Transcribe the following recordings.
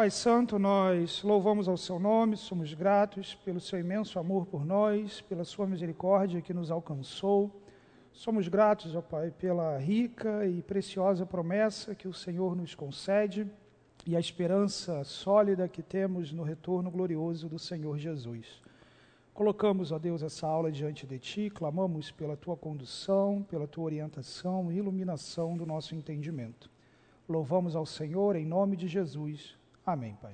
Pai Santo, nós louvamos ao Seu nome, somos gratos pelo Seu imenso amor por nós, pela Sua misericórdia que nos alcançou. Somos gratos, ó Pai, pela rica e preciosa promessa que o Senhor nos concede e a esperança sólida que temos no retorno glorioso do Senhor Jesus. Colocamos, ó Deus, essa aula diante de Ti, clamamos pela Tua condução, pela Tua orientação e iluminação do nosso entendimento. Louvamos ao Senhor em nome de Jesus. Amém, Pai.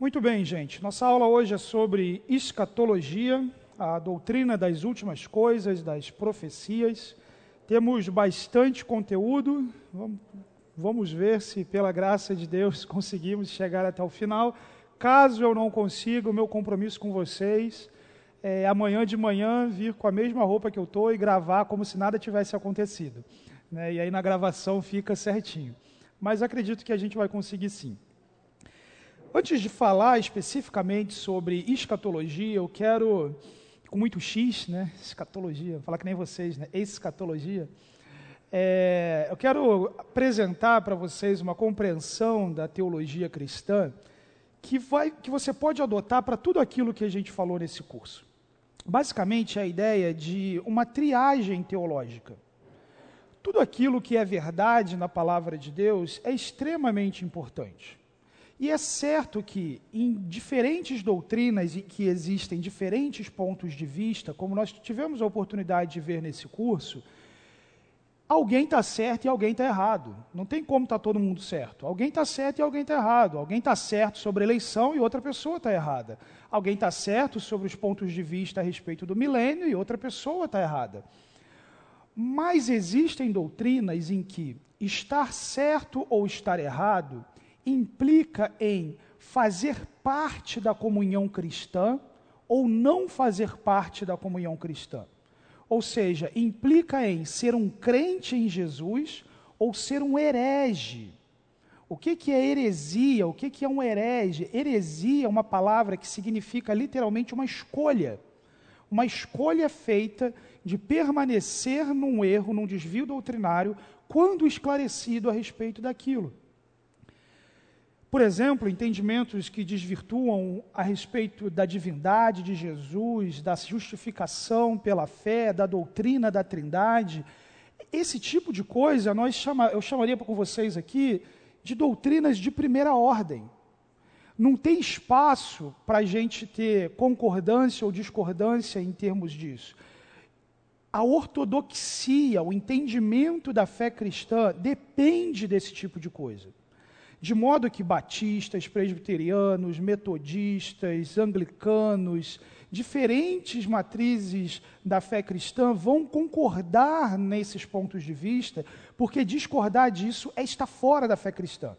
Muito bem, gente. Nossa aula hoje é sobre escatologia, a doutrina das últimas coisas, das profecias. Temos bastante conteúdo. Vamos ver se, pela graça de Deus, conseguimos chegar até o final. Caso eu não consiga, o meu compromisso com vocês é amanhã de manhã vir com a mesma roupa que eu estou e gravar como se nada tivesse acontecido né? e aí na gravação fica certinho. Mas acredito que a gente vai conseguir sim. Antes de falar especificamente sobre escatologia, eu quero, com muito X, né? Escatologia, falar que nem vocês, né? Escatologia. É, eu quero apresentar para vocês uma compreensão da teologia cristã que, vai, que você pode adotar para tudo aquilo que a gente falou nesse curso. Basicamente, é a ideia de uma triagem teológica. Tudo aquilo que é verdade na palavra de Deus é extremamente importante. E é certo que em diferentes doutrinas e que existem diferentes pontos de vista, como nós tivemos a oportunidade de ver nesse curso, alguém está certo e alguém está errado. Não tem como estar tá todo mundo certo. Alguém está certo e alguém está errado. Alguém está certo sobre eleição e outra pessoa está errada. Alguém está certo sobre os pontos de vista a respeito do milênio e outra pessoa está errada. Mas existem doutrinas em que estar certo ou estar errado implica em fazer parte da comunhão cristã ou não fazer parte da comunhão cristã. Ou seja, implica em ser um crente em Jesus ou ser um herege. O que, que é heresia? O que, que é um herege? Heresia é uma palavra que significa literalmente uma escolha. Uma escolha feita de permanecer num erro, num desvio doutrinário, quando esclarecido a respeito daquilo. Por exemplo, entendimentos que desvirtuam a respeito da divindade de Jesus, da justificação pela fé, da doutrina da Trindade. Esse tipo de coisa nós chama, eu chamaria com vocês aqui de doutrinas de primeira ordem. Não tem espaço para a gente ter concordância ou discordância em termos disso a ortodoxia, o entendimento da fé cristã depende desse tipo de coisa. De modo que batistas, presbiterianos, metodistas, anglicanos, diferentes matrizes da fé cristã vão concordar nesses pontos de vista, porque discordar disso é estar fora da fé cristã.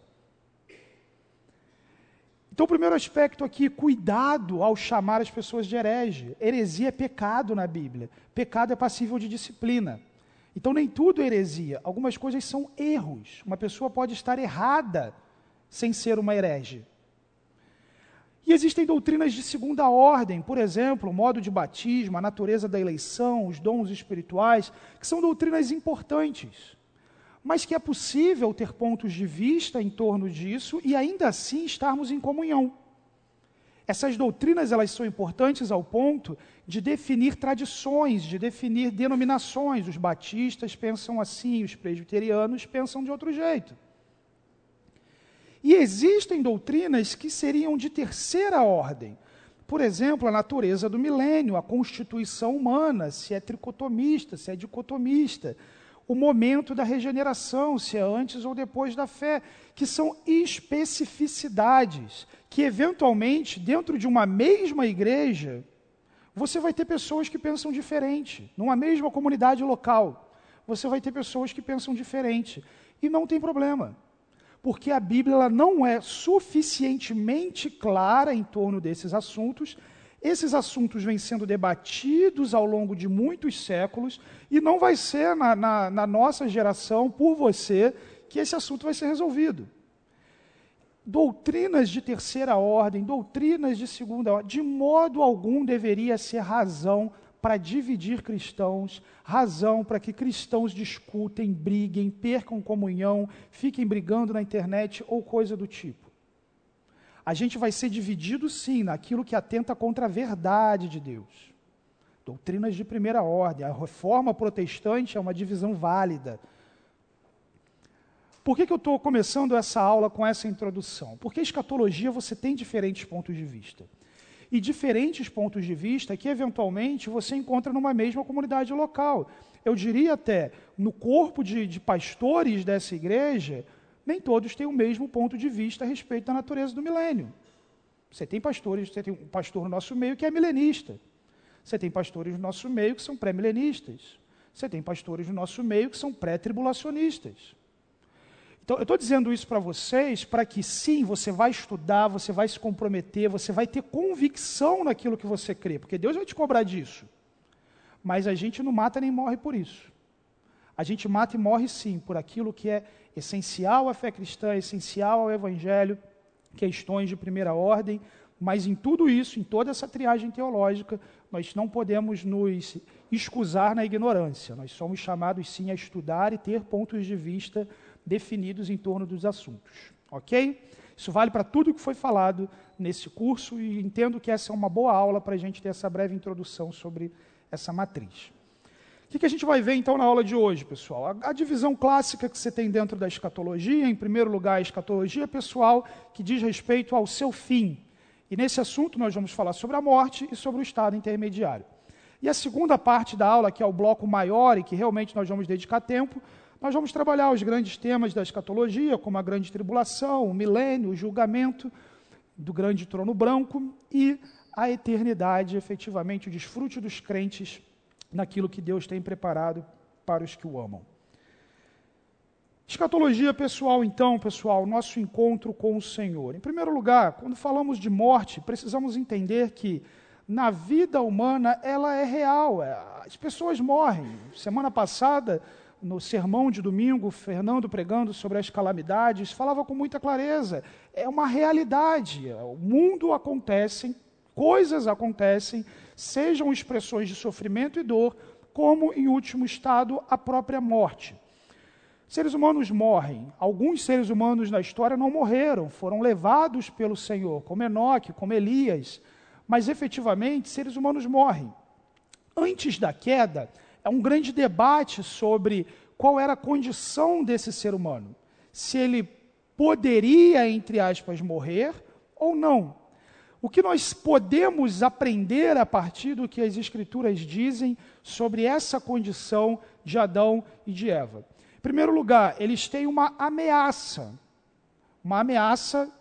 Então, o primeiro aspecto aqui, cuidado ao chamar as pessoas de herege. Heresia é pecado na Bíblia. Pecado é passível de disciplina. Então, nem tudo é heresia. Algumas coisas são erros. Uma pessoa pode estar errada sem ser uma herege. E existem doutrinas de segunda ordem, por exemplo, o modo de batismo, a natureza da eleição, os dons espirituais, que são doutrinas importantes mas que é possível ter pontos de vista em torno disso e ainda assim estarmos em comunhão. Essas doutrinas elas são importantes ao ponto de definir tradições, de definir denominações. Os batistas pensam assim, os presbiterianos pensam de outro jeito. E existem doutrinas que seriam de terceira ordem. Por exemplo, a natureza do milênio, a constituição humana, se é tricotomista, se é dicotomista o momento da regeneração, se é antes ou depois da fé, que são especificidades que, eventualmente, dentro de uma mesma igreja, você vai ter pessoas que pensam diferente. Numa mesma comunidade local, você vai ter pessoas que pensam diferente. E não tem problema. Porque a Bíblia não é suficientemente clara em torno desses assuntos esses assuntos vêm sendo debatidos ao longo de muitos séculos e não vai ser na, na, na nossa geração, por você, que esse assunto vai ser resolvido. Doutrinas de terceira ordem, doutrinas de segunda ordem, de modo algum deveria ser razão para dividir cristãos, razão para que cristãos discutem, briguem, percam comunhão, fiquem brigando na internet ou coisa do tipo. a gente vai ser dividido sim naquilo que atenta contra a verdade de Deus. Doutrinas de primeira ordem. A reforma protestante é uma divisão válida. Por que, que eu estou começando essa aula com essa introdução? Porque a escatologia você tem diferentes pontos de vista. E diferentes pontos de vista que, eventualmente, você encontra numa mesma comunidade local. Eu diria até, no corpo de, de pastores dessa igreja, nem todos têm o mesmo ponto de vista a respeito da natureza do milênio. Você tem pastores, você tem um pastor no nosso meio que é milenista. Você tem pastores no nosso meio que são pré-milenistas. Você tem pastores no nosso meio que são pré-tribulacionistas. Então, eu estou dizendo isso para vocês para que sim, você vai estudar, você vai se comprometer, você vai ter convicção naquilo que você crê, porque Deus vai te cobrar disso. Mas a gente não mata nem morre por isso. A gente mata e morre sim por aquilo que é essencial à fé cristã, essencial ao evangelho, questões de primeira ordem, mas em tudo isso, em toda essa triagem teológica, nós não podemos nos excusar na ignorância. Nós somos chamados sim a estudar e ter pontos de vista definidos em torno dos assuntos. Ok? Isso vale para tudo que foi falado nesse curso e entendo que essa é uma boa aula para a gente ter essa breve introdução sobre essa matriz. O que, a gente vai ver então na aula de hoje, pessoal? A, a, divisão clássica que você tem dentro da escatologia, em primeiro lugar, a escatologia pessoal, que diz respeito ao seu fim. E nesse assunto nós vamos falar sobre a morte e sobre o estado intermediário. E a segunda parte da aula, que é o bloco maior e que realmente nós vamos dedicar tempo, nós vamos trabalhar os grandes temas da escatologia, como a grande tribulação, o milênio, o julgamento do grande trono branco e a eternidade, efetivamente, o desfrute dos crentes naquilo que Deus tem preparado para os que o amam. Escatologia pessoal, então, pessoal, nosso encontro com o Senhor. Em primeiro lugar, quando falamos de morte, precisamos entender que na vida humana ela é real, é, as pessoas morrem. Semana passada, no sermão de domingo, Fernando pregando sobre as calamidades, falava com muita clareza. É uma realidade. O mundo acontece, coisas acontecem, sejam expressões de sofrimento e dor, como, em último estado, a própria morte. Seres humanos morrem. Alguns seres humanos na história não morreram, foram levados pelo Senhor, como Enoque, como Elias. Mas efetivamente, seres humanos morrem. Antes da queda, é um grande debate sobre qual era a condição desse ser humano. Se ele poderia, entre aspas, morrer ou não. O que nós podemos aprender a partir do que as Escrituras dizem sobre essa condição de Adão e de Eva? Em primeiro lugar, eles têm uma ameaça, uma ameaça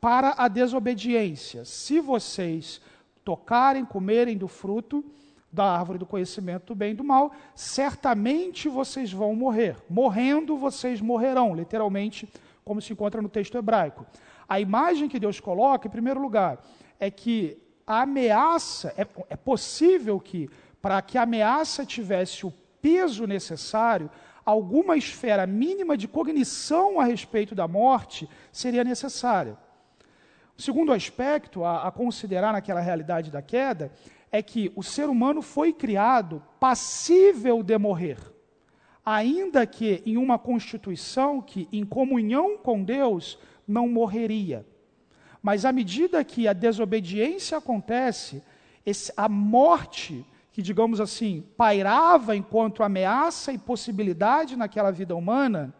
para a desobediência. Se vocês tocarem, comerem do fruto da árvore do conhecimento do bem e do mal, certamente vocês vão morrer. Morrendo, vocês morrerão, literalmente, como se encontra no texto hebraico. A imagem que Deus coloca, em primeiro lugar, é que a ameaça, é, é possível que, para que a ameaça tivesse o peso necessário, alguma esfera mínima de cognição a respeito da morte seria necessária. O segundo aspecto a, a considerar naquela realidade da queda é que o ser humano foi criado passível de morrer, ainda que em uma constituição que, em comunhão com Deus, não morreria. Mas à medida que a desobediência acontece, esse, a morte, que digamos assim, pairava enquanto ameaça e possibilidade naquela vida humana,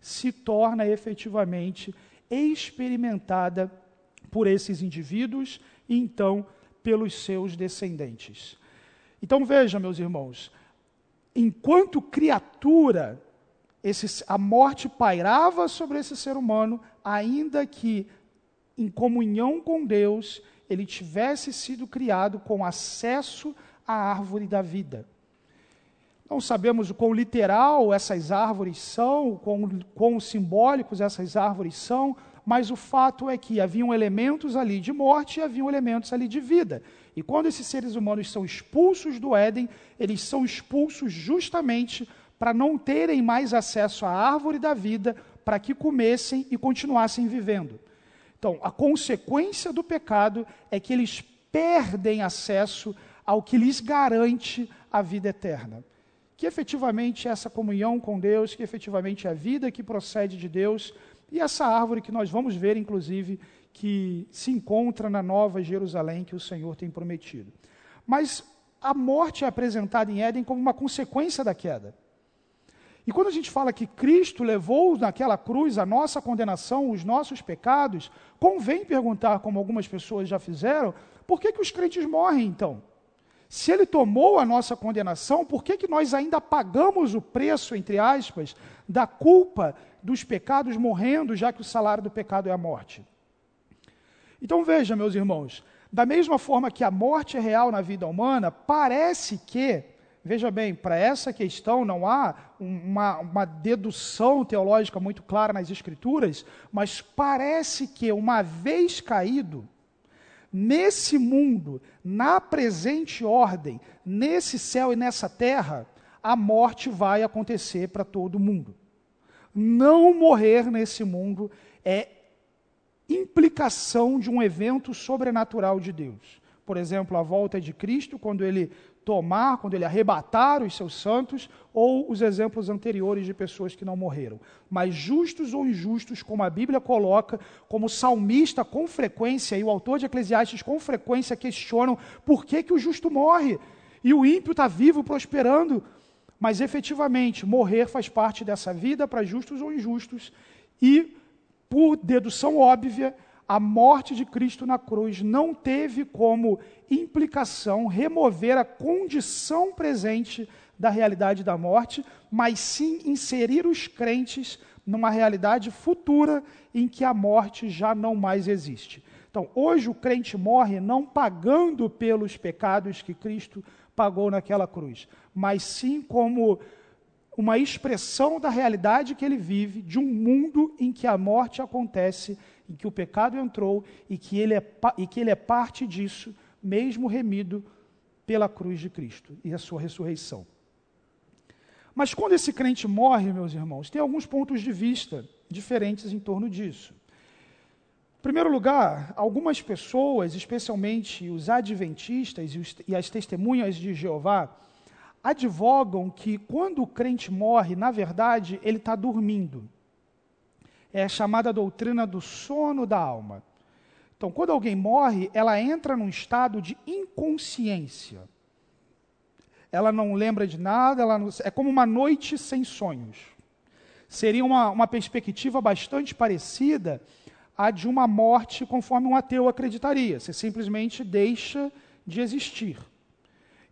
se torna efetivamente experimentada por esses indivíduos e então pelos seus descendentes. Então veja, meus irmãos, enquanto criatura, esse, a morte pairava sobre esse ser humano, ainda que em comunhão com Deus, ele tivesse sido criado com acesso à árvore da vida. Não sabemos o quão literal essas árvores são, quão, quão simbólicos essas árvores são, mas o fato é que haviam elementos ali de morte e haviam elementos ali de vida. E quando esses seres humanos são expulsos do Éden, eles são expulsos justamente para não terem mais acesso à árvore da vida, para que comessem e continuassem vivendo. Então, a consequência do pecado é que eles perdem acesso ao que lhes garante a vida eterna. Que efetivamente é essa comunhão com Deus, que efetivamente é a vida que procede de Deus, e essa árvore que nós vamos ver, inclusive, que se encontra na Nova Jerusalém que o Senhor tem prometido. Mas a morte é apresentada em Éden como uma consequência da queda. E quando a gente fala que Cristo levou naquela cruz a nossa condenação, os nossos pecados, convém perguntar, como algumas pessoas já fizeram, por que, que os crentes morrem então? Se ele tomou a nossa condenação, por que, que nós ainda pagamos o preço, entre aspas, da culpa dos pecados morrendo, já que o salário do pecado é a morte? Então veja, meus irmãos, da mesma forma que a morte é real na vida humana, parece que, veja bem, para essa questão não há uma, uma dedução teológica muito clara nas Escrituras, mas parece que, uma vez caído, nesse mundo, na presente ordem, nesse céu e nessa terra, a morte vai acontecer para todo mundo. Não morrer nesse mundo é implicação de um evento sobrenatural de Deus. Por exemplo, a volta de Cristo, quando ele tomar, quando ele arrebatar os seus santos, ou os exemplos anteriores de pessoas que não morreram. Mas justos ou injustos, como a Bíblia coloca, como o salmista com frequência e o autor de Eclesiastes com frequência questionam por que, que o justo morre e o ímpio está vivo, prosperando. Mas efetivamente, morrer faz parte dessa vida para justos ou injustos, e por dedução óbvia, a morte de Cristo na cruz não teve como implicação remover a condição presente da realidade da morte, mas sim inserir os crentes numa realidade futura em que a morte já não mais existe. Então, hoje o crente morre não pagando pelos pecados que Cristo pagou naquela cruz, mas sim como uma expressão da realidade que ele vive, de um mundo em que a morte acontece em que o pecado entrou e que ele é, e que ele é parte disso, mesmo remido pela cruz de Cristo e a sua ressurreição. Mas quando esse crente morre, meus irmãos, tem alguns pontos de vista diferentes em torno disso. Em primeiro lugar, algumas pessoas, especialmente os adventistas e, e as testemunhas de Jeová, advogam que quando o crente morre, na verdade, ele está dormindo é a chamada doutrina do sono da alma. Então, quando alguém morre, ela entra num estado de inconsciência. Ela não lembra de nada, ela não, é como uma noite sem sonhos. Seria uma, uma perspectiva bastante parecida à de uma morte conforme um ateu acreditaria. Você simplesmente deixa de existir.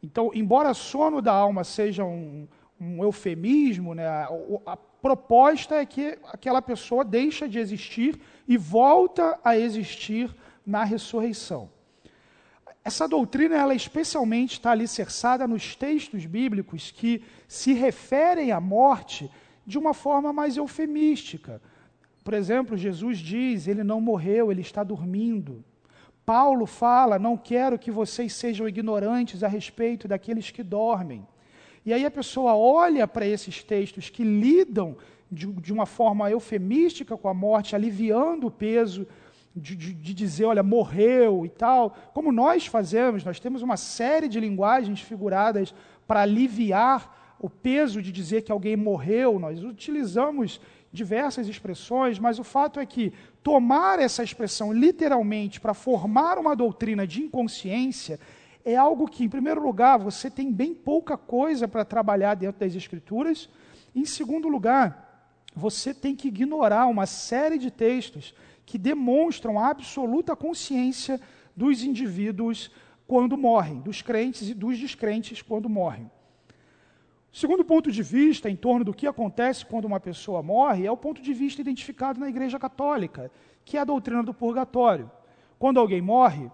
Então, embora sono da alma seja um, um eufemismo, né, a, a proposta é que aquela pessoa deixa de existir e volta a existir na ressurreição. Essa doutrina, ela especialmente está alicerçada nos textos bíblicos que se referem à morte de uma forma mais eufemística. Por exemplo, Jesus diz: ele não morreu, ele está dormindo. Paulo fala: não quero que vocês sejam ignorantes a respeito daqueles que dormem. E aí a pessoa olha para esses textos que lidam de, de, uma forma eufemística com a morte, aliviando o peso de, de, de, dizer, olha, morreu e tal, como nós fazemos, nós temos uma série de linguagens figuradas para aliviar o peso de dizer que alguém morreu, nós utilizamos diversas expressões, mas o fato é que tomar essa expressão literalmente para formar uma doutrina de inconsciência é algo que, em primeiro lugar, você tem bem pouca coisa para trabalhar dentro das Escrituras. Em segundo lugar, você tem que ignorar uma série de textos que demonstram a absoluta consciência dos indivíduos quando morrem, dos crentes e dos descrentes quando morrem. O segundo ponto de vista em torno do que acontece quando uma pessoa morre é o ponto de vista identificado na Igreja Católica, que é a doutrina do purgatório. Quando alguém morre,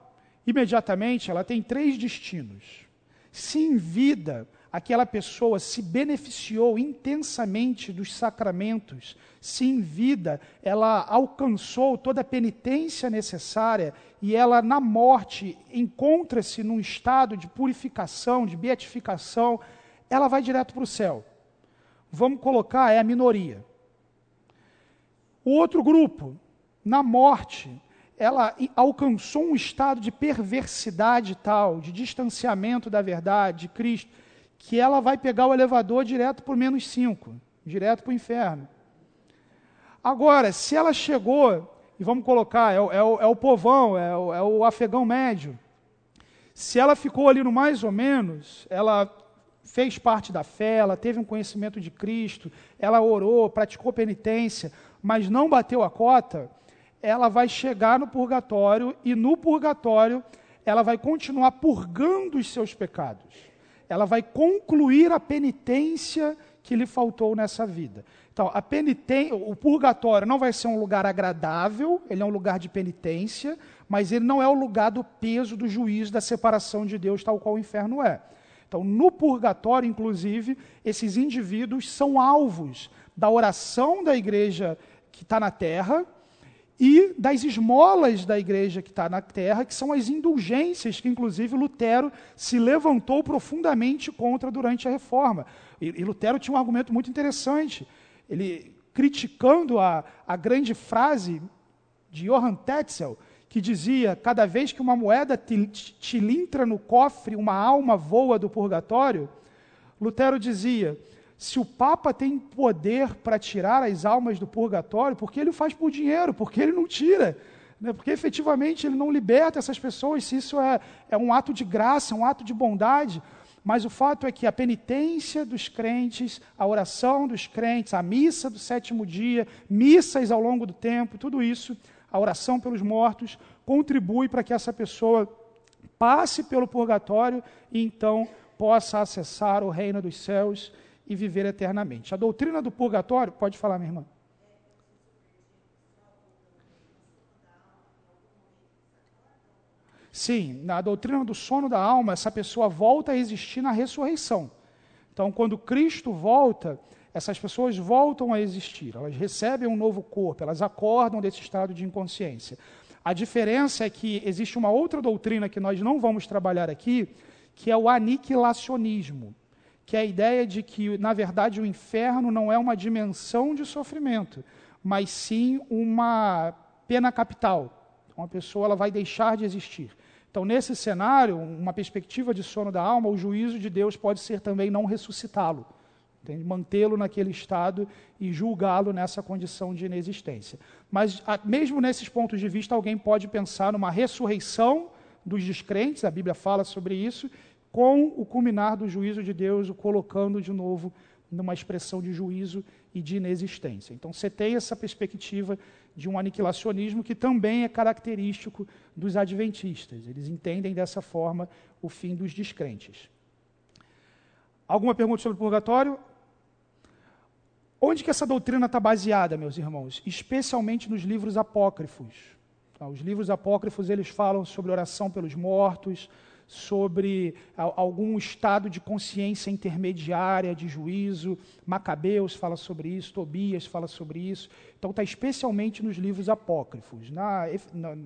imediatamente ela tem três destinos. Se em vida aquela pessoa se beneficiou intensamente dos sacramentos, se em vida ela alcançou toda a penitência necessária e ela na morte encontra-se num estado de purificação, de beatificação, ela vai direto para o céu. Vamos colocar, é a minoria. O outro grupo, na morte, ela alcançou um estado de perversidade tal, de distanciamento da verdade, de Cristo, que ela vai pegar o elevador direto por menos cinco, direto para o inferno. Agora, se ela chegou e vamos colocar, é, é, o, é o povão, é o, é o afegão médio. Se ela ficou ali no mais ou menos, ela fez parte da fé, ela teve um conhecimento de Cristo, ela orou, praticou penitência, mas não bateu a cota, ela vai chegar no purgatório e no purgatório ela vai continuar purgando os seus pecados. Ela vai concluir a penitência que lhe faltou nessa vida. Então, a penitência, o purgatório não vai ser um lugar agradável, ele é um lugar de penitência, mas ele não é o lugar do peso do juízo da separação de Deus, tal qual o inferno é. Então, no purgatório, inclusive, esses indivíduos são alvos da oração da igreja que está na terra e das esmolas da igreja que está na terra, que são as indulgências que, inclusive, Lutero se levantou profundamente contra durante a reforma. E, e Lutero tinha um argumento muito interessante. Ele, criticando a, a grande frase de Johann Tetzel, que dizia: cada vez que uma moeda tilintra no cofre, uma alma voa do purgatório. Lutero dizia: se o Papa tem poder para tirar as almas do purgatório, por que ele faz por dinheiro? Porque ele não tira. Né? Porque efetivamente ele não liberta essas pessoas, se isso é, é um ato de graça, um ato de bondade. Mas o fato é que a penitência dos crentes, a oração dos crentes, a missa do sétimo dia, missas ao longo do tempo, tudo isso a oração pelos mortos, contribui para que essa pessoa passe pelo purgatório e então possa acessar o reino dos céus e viver eternamente. A doutrina do purgatório, pode falar, minha irmã. Sim, na doutrina do sono da alma, essa pessoa volta a existir na ressurreição. Então, quando Cristo volta, essas pessoas voltam a existir, elas recebem um novo corpo, elas acordam desse estado de inconsciência. A diferença é que existe uma outra doutrina que nós não vamos trabalhar aqui, que é o aniquilacionismo, que é a ideia de que, na verdade, o inferno não é uma dimensão de sofrimento, mas sim uma pena capital. Uma pessoa ela vai deixar de existir. Então, nesse cenário, uma perspectiva de sono da alma, o juízo de Deus pode ser também não ressuscitá-lo mantê-lo naquele estado e julgá-lo nessa condição de inexistência. Mas, mesmo nesses pontos de vista, alguém pode pensar numa ressurreição dos descrentes, a Bíblia fala sobre isso, com o culminar do juízo de Deus, o colocando de novo numa expressão de juízo e de inexistência. Então, você tem essa perspectiva de um aniquilacionismo que também é característico dos adventistas. Eles entendem dessa forma o fim dos descrentes. Alguma pergunta sobre o purgatório? Onde que essa doutrina está baseada, meus irmãos? Especialmente nos livros apócrifos. Os livros apócrifos eles falam sobre oração pelos mortos, sobre algum estado de consciência intermediária de juízo. Macabeus fala sobre isso, Tobias fala sobre isso. Então está especialmente nos livros apócrifos. Na, na,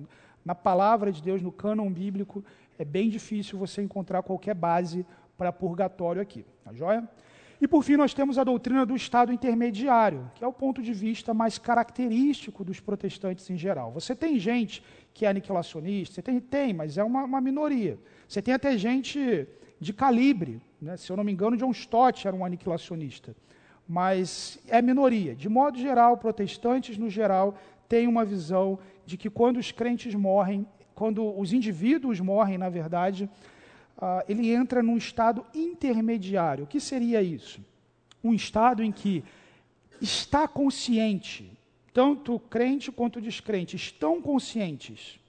na palavra de Deus, no cânon bíblico, é bem difícil você encontrar qualquer base para purgatório aqui. Tá joia? E por fim, nós temos a doutrina do Estado intermediário, que é o ponto de vista mais característico dos protestantes em geral. Você tem gente que é aniquilacionista, você tem, tem mas é uma, uma minoria. Você tem até gente de calibre, né? se eu não me engano, John Stott era um aniquilacionista, mas é minoria. De modo geral, protestantes no geral têm uma visão de que quando os crentes morrem, quando os indivíduos morrem, na verdade, uh, ele entra num estado intermediário. O que seria isso? Um estado em que está consciente, tanto o crente quanto o descrente estão conscientes,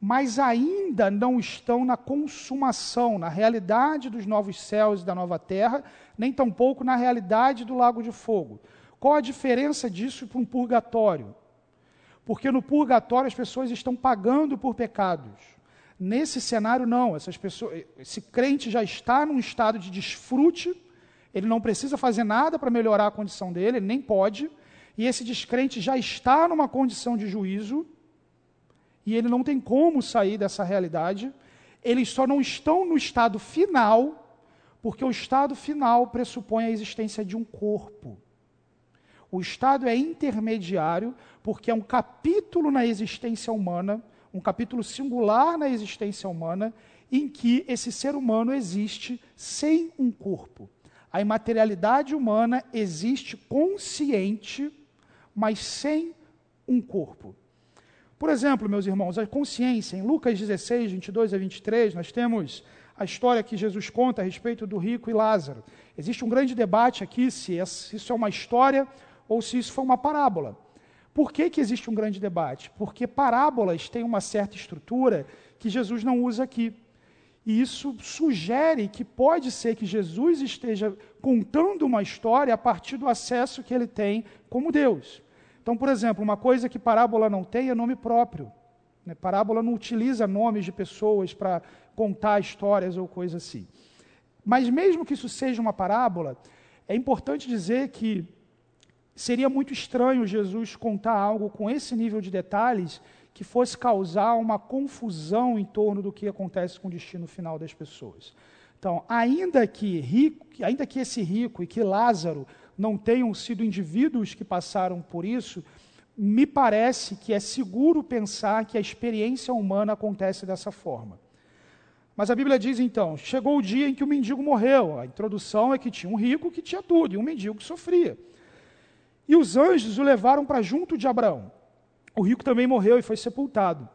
mas ainda não estão na consumação, na realidade dos novos céus e da nova terra, nem tampouco na realidade do lago de fogo. Qual a diferença disso para um purgatório? Porque no purgatório as pessoas estão pagando por pecados. Nesse cenário, não. Essas pessoas, esse crente já está num estado de desfrute, ele não precisa fazer nada para melhorar a condição dele, ele nem pode, e esse descrente já está numa condição de juízo, e ele não tem como sair dessa realidade. Eles só não estão no estado final, porque o estado final pressupõe a existência de um corpo. O estado é intermediário, porque é um capítulo na existência humana um capítulo singular na existência humana, em que esse ser humano existe sem um corpo. A imaterialidade humana existe consciente, mas sem um corpo. Por exemplo, meus irmãos, a consciência, em Lucas 16, 22 a 23, nós temos a história que Jesus conta a respeito do rico e Lázaro. Existe um grande debate aqui se isso é uma história ou se isso foi uma parábola. Por que, que existe um grande debate? Porque parábolas têm uma certa estrutura que Jesus não usa aqui. E isso sugere que pode ser que Jesus esteja contando uma história a partir do acesso que ele tem como Deus. Então, por exemplo, uma coisa que parábola não tem é nome próprio. Né? Parábola não utiliza nomes de pessoas para contar histórias ou coisa assim. Mas mesmo que isso seja uma parábola, é importante dizer que seria muito estranho Jesus contar algo com esse nível de detalhes que fosse causar uma confusão em torno do que acontece com o destino final das pessoas. Então, ainda que rico, ainda que esse rico e que Lázaro não tenham sido indivíduos que passaram por isso, me parece que é seguro pensar que a experiência humana acontece dessa forma. Mas a Bíblia diz então: chegou o dia em que o mendigo morreu. A introdução é que tinha um rico que tinha tudo e um mendigo que sofria. E os anjos o levaram para junto de Abraão. O rico também morreu e foi sepultado.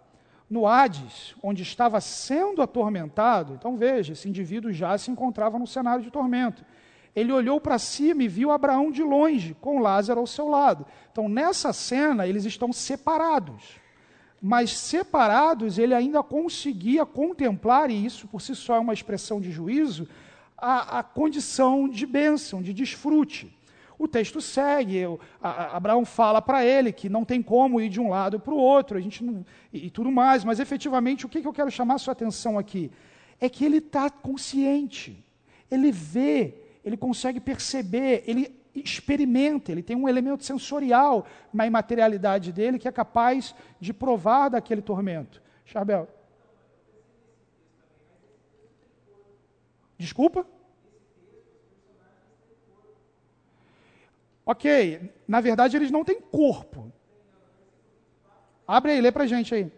No Hades, onde estava sendo atormentado, então veja, esse indivíduo já se encontrava no cenário de tormento. Ele olhou para cima e viu Abraão de longe, com Lázaro ao seu lado. Então, nessa cena, eles estão separados mas separados ele ainda conseguia contemplar, e isso por si só é uma expressão de juízo, a, a condição de bênção, de desfrute. O texto segue, eu, a, a Abraão fala para ele que não tem como ir de um lado para o outro, a gente não, e, e, tudo mais, mas efetivamente o que, que eu quero chamar a sua atenção aqui? É que ele está consciente, ele vê, ele consegue perceber, ele experimenta, ele tem um elemento sensorial na imaterialidade dele que é capaz de provar daquele tormento. Charbel. Desculpa? Ok, na verdade eles não têm corpo. Abre aí, lê pra gente aí.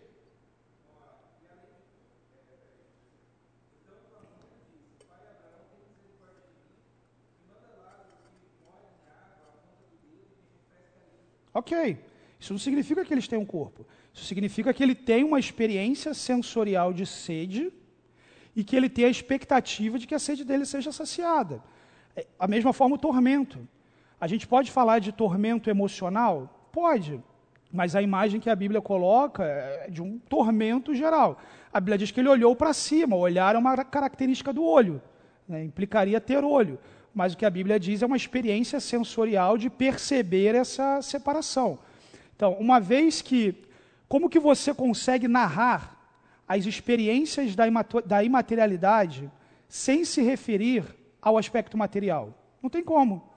Ok. Isso não significa que eles têm um corpo. Isso significa que ele tem uma experiência sensorial de sede e que ele tem a expectativa de que a sede dele seja saciada. É, a mesma forma o tormento. A gente pode falar de tormento emocional? Pode. Mas a imagem que a Bíblia coloca é de um tormento geral. A Bíblia diz que ele olhou para cima. O olhar é uma característica do olho. Né? Implicaria ter olho mas o que a Bíblia diz é uma experiência sensorial de perceber essa separação. Então, uma vez que, como que você consegue narrar as experiências da imaterialidade sem se referir ao aspecto material? Não tem como.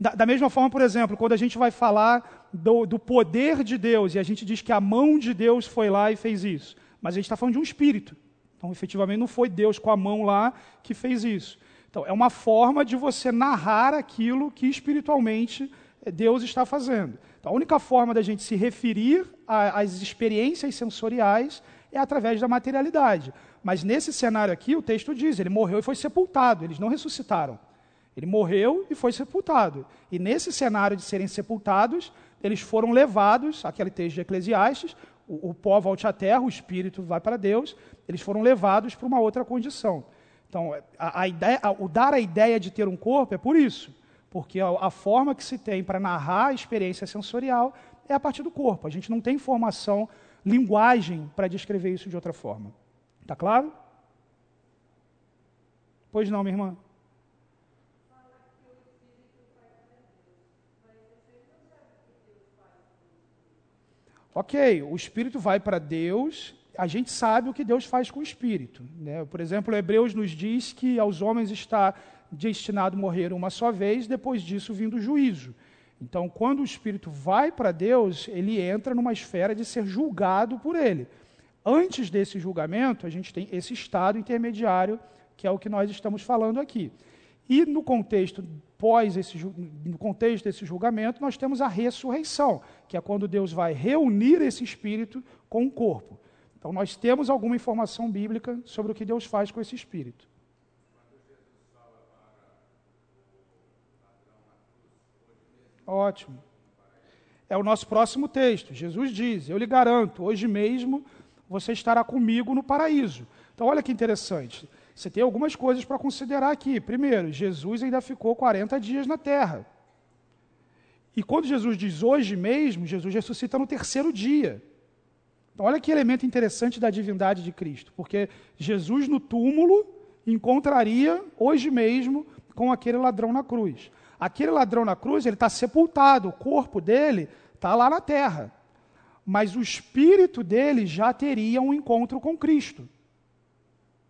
Da, da mesma forma, por exemplo, quando a gente vai falar do, do poder de Deus e a gente diz que a mão de Deus foi lá e fez isso, mas a gente está falando de um espírito. Então, efetivamente, não foi Deus com a mão lá que fez isso. Então, é uma forma de você narrar aquilo que espiritualmente eh, Deus está fazendo. Então, a única forma da gente se referir às experiências sensoriais é através da materialidade. Mas nesse cenário aqui, o texto diz: ele morreu e foi sepultado, eles não ressuscitaram. Ele morreu e foi sepultado. E nesse cenário de serem sepultados, eles foram levados, aquele texto de Eclesiastes, o, o pó volte à terra, o espírito vai para Deus, eles foram levados para uma outra condição. Então, a, a ideia, a, o dar a ideia de ter um corpo é por isso, porque a, forma que se tem para narrar a experiência sensorial é a partir do corpo. A gente não tem informação, linguagem para descrever isso de outra forma. Está claro? Pois não, minha irmã? Ok, o espírito vai para Deus a gente sabe o que Deus faz com o espírito. Né? Por exemplo, Hebreus nos diz que aos homens está destinado morrer uma só vez, depois disso vindo o juízo. Então, quando o espírito vai para Deus, ele entra numa esfera de ser julgado por ele. Antes desse julgamento, a gente tem esse estado intermediário, que é o que nós estamos falando aqui. E no contexto pós esse no contexto desse julgamento, nós temos a ressurreição, que é quando Deus vai reunir esse espírito com o corpo. Então, nós temos alguma informação bíblica sobre o que Deus faz com esse espírito. Ótimo. é o nosso próximo texto. Jesus diz: Eu lhe garanto, hoje mesmo você estará comigo no paraíso. Então, olha que interessante. Você tem algumas coisas para considerar aqui. Primeiro, Jesus ainda ficou 40 dias na terra. E quando Jesus diz hoje mesmo, Jesus ressuscita no terceiro dia. Olha que elemento interessante da divindade de Cristo, porque Jesus no túmulo encontraria hoje mesmo com aquele ladrão na cruz. Aquele ladrão na cruz, ele está sepultado, o corpo dele está lá na terra. Mas o espírito dele já teria um encontro com Cristo.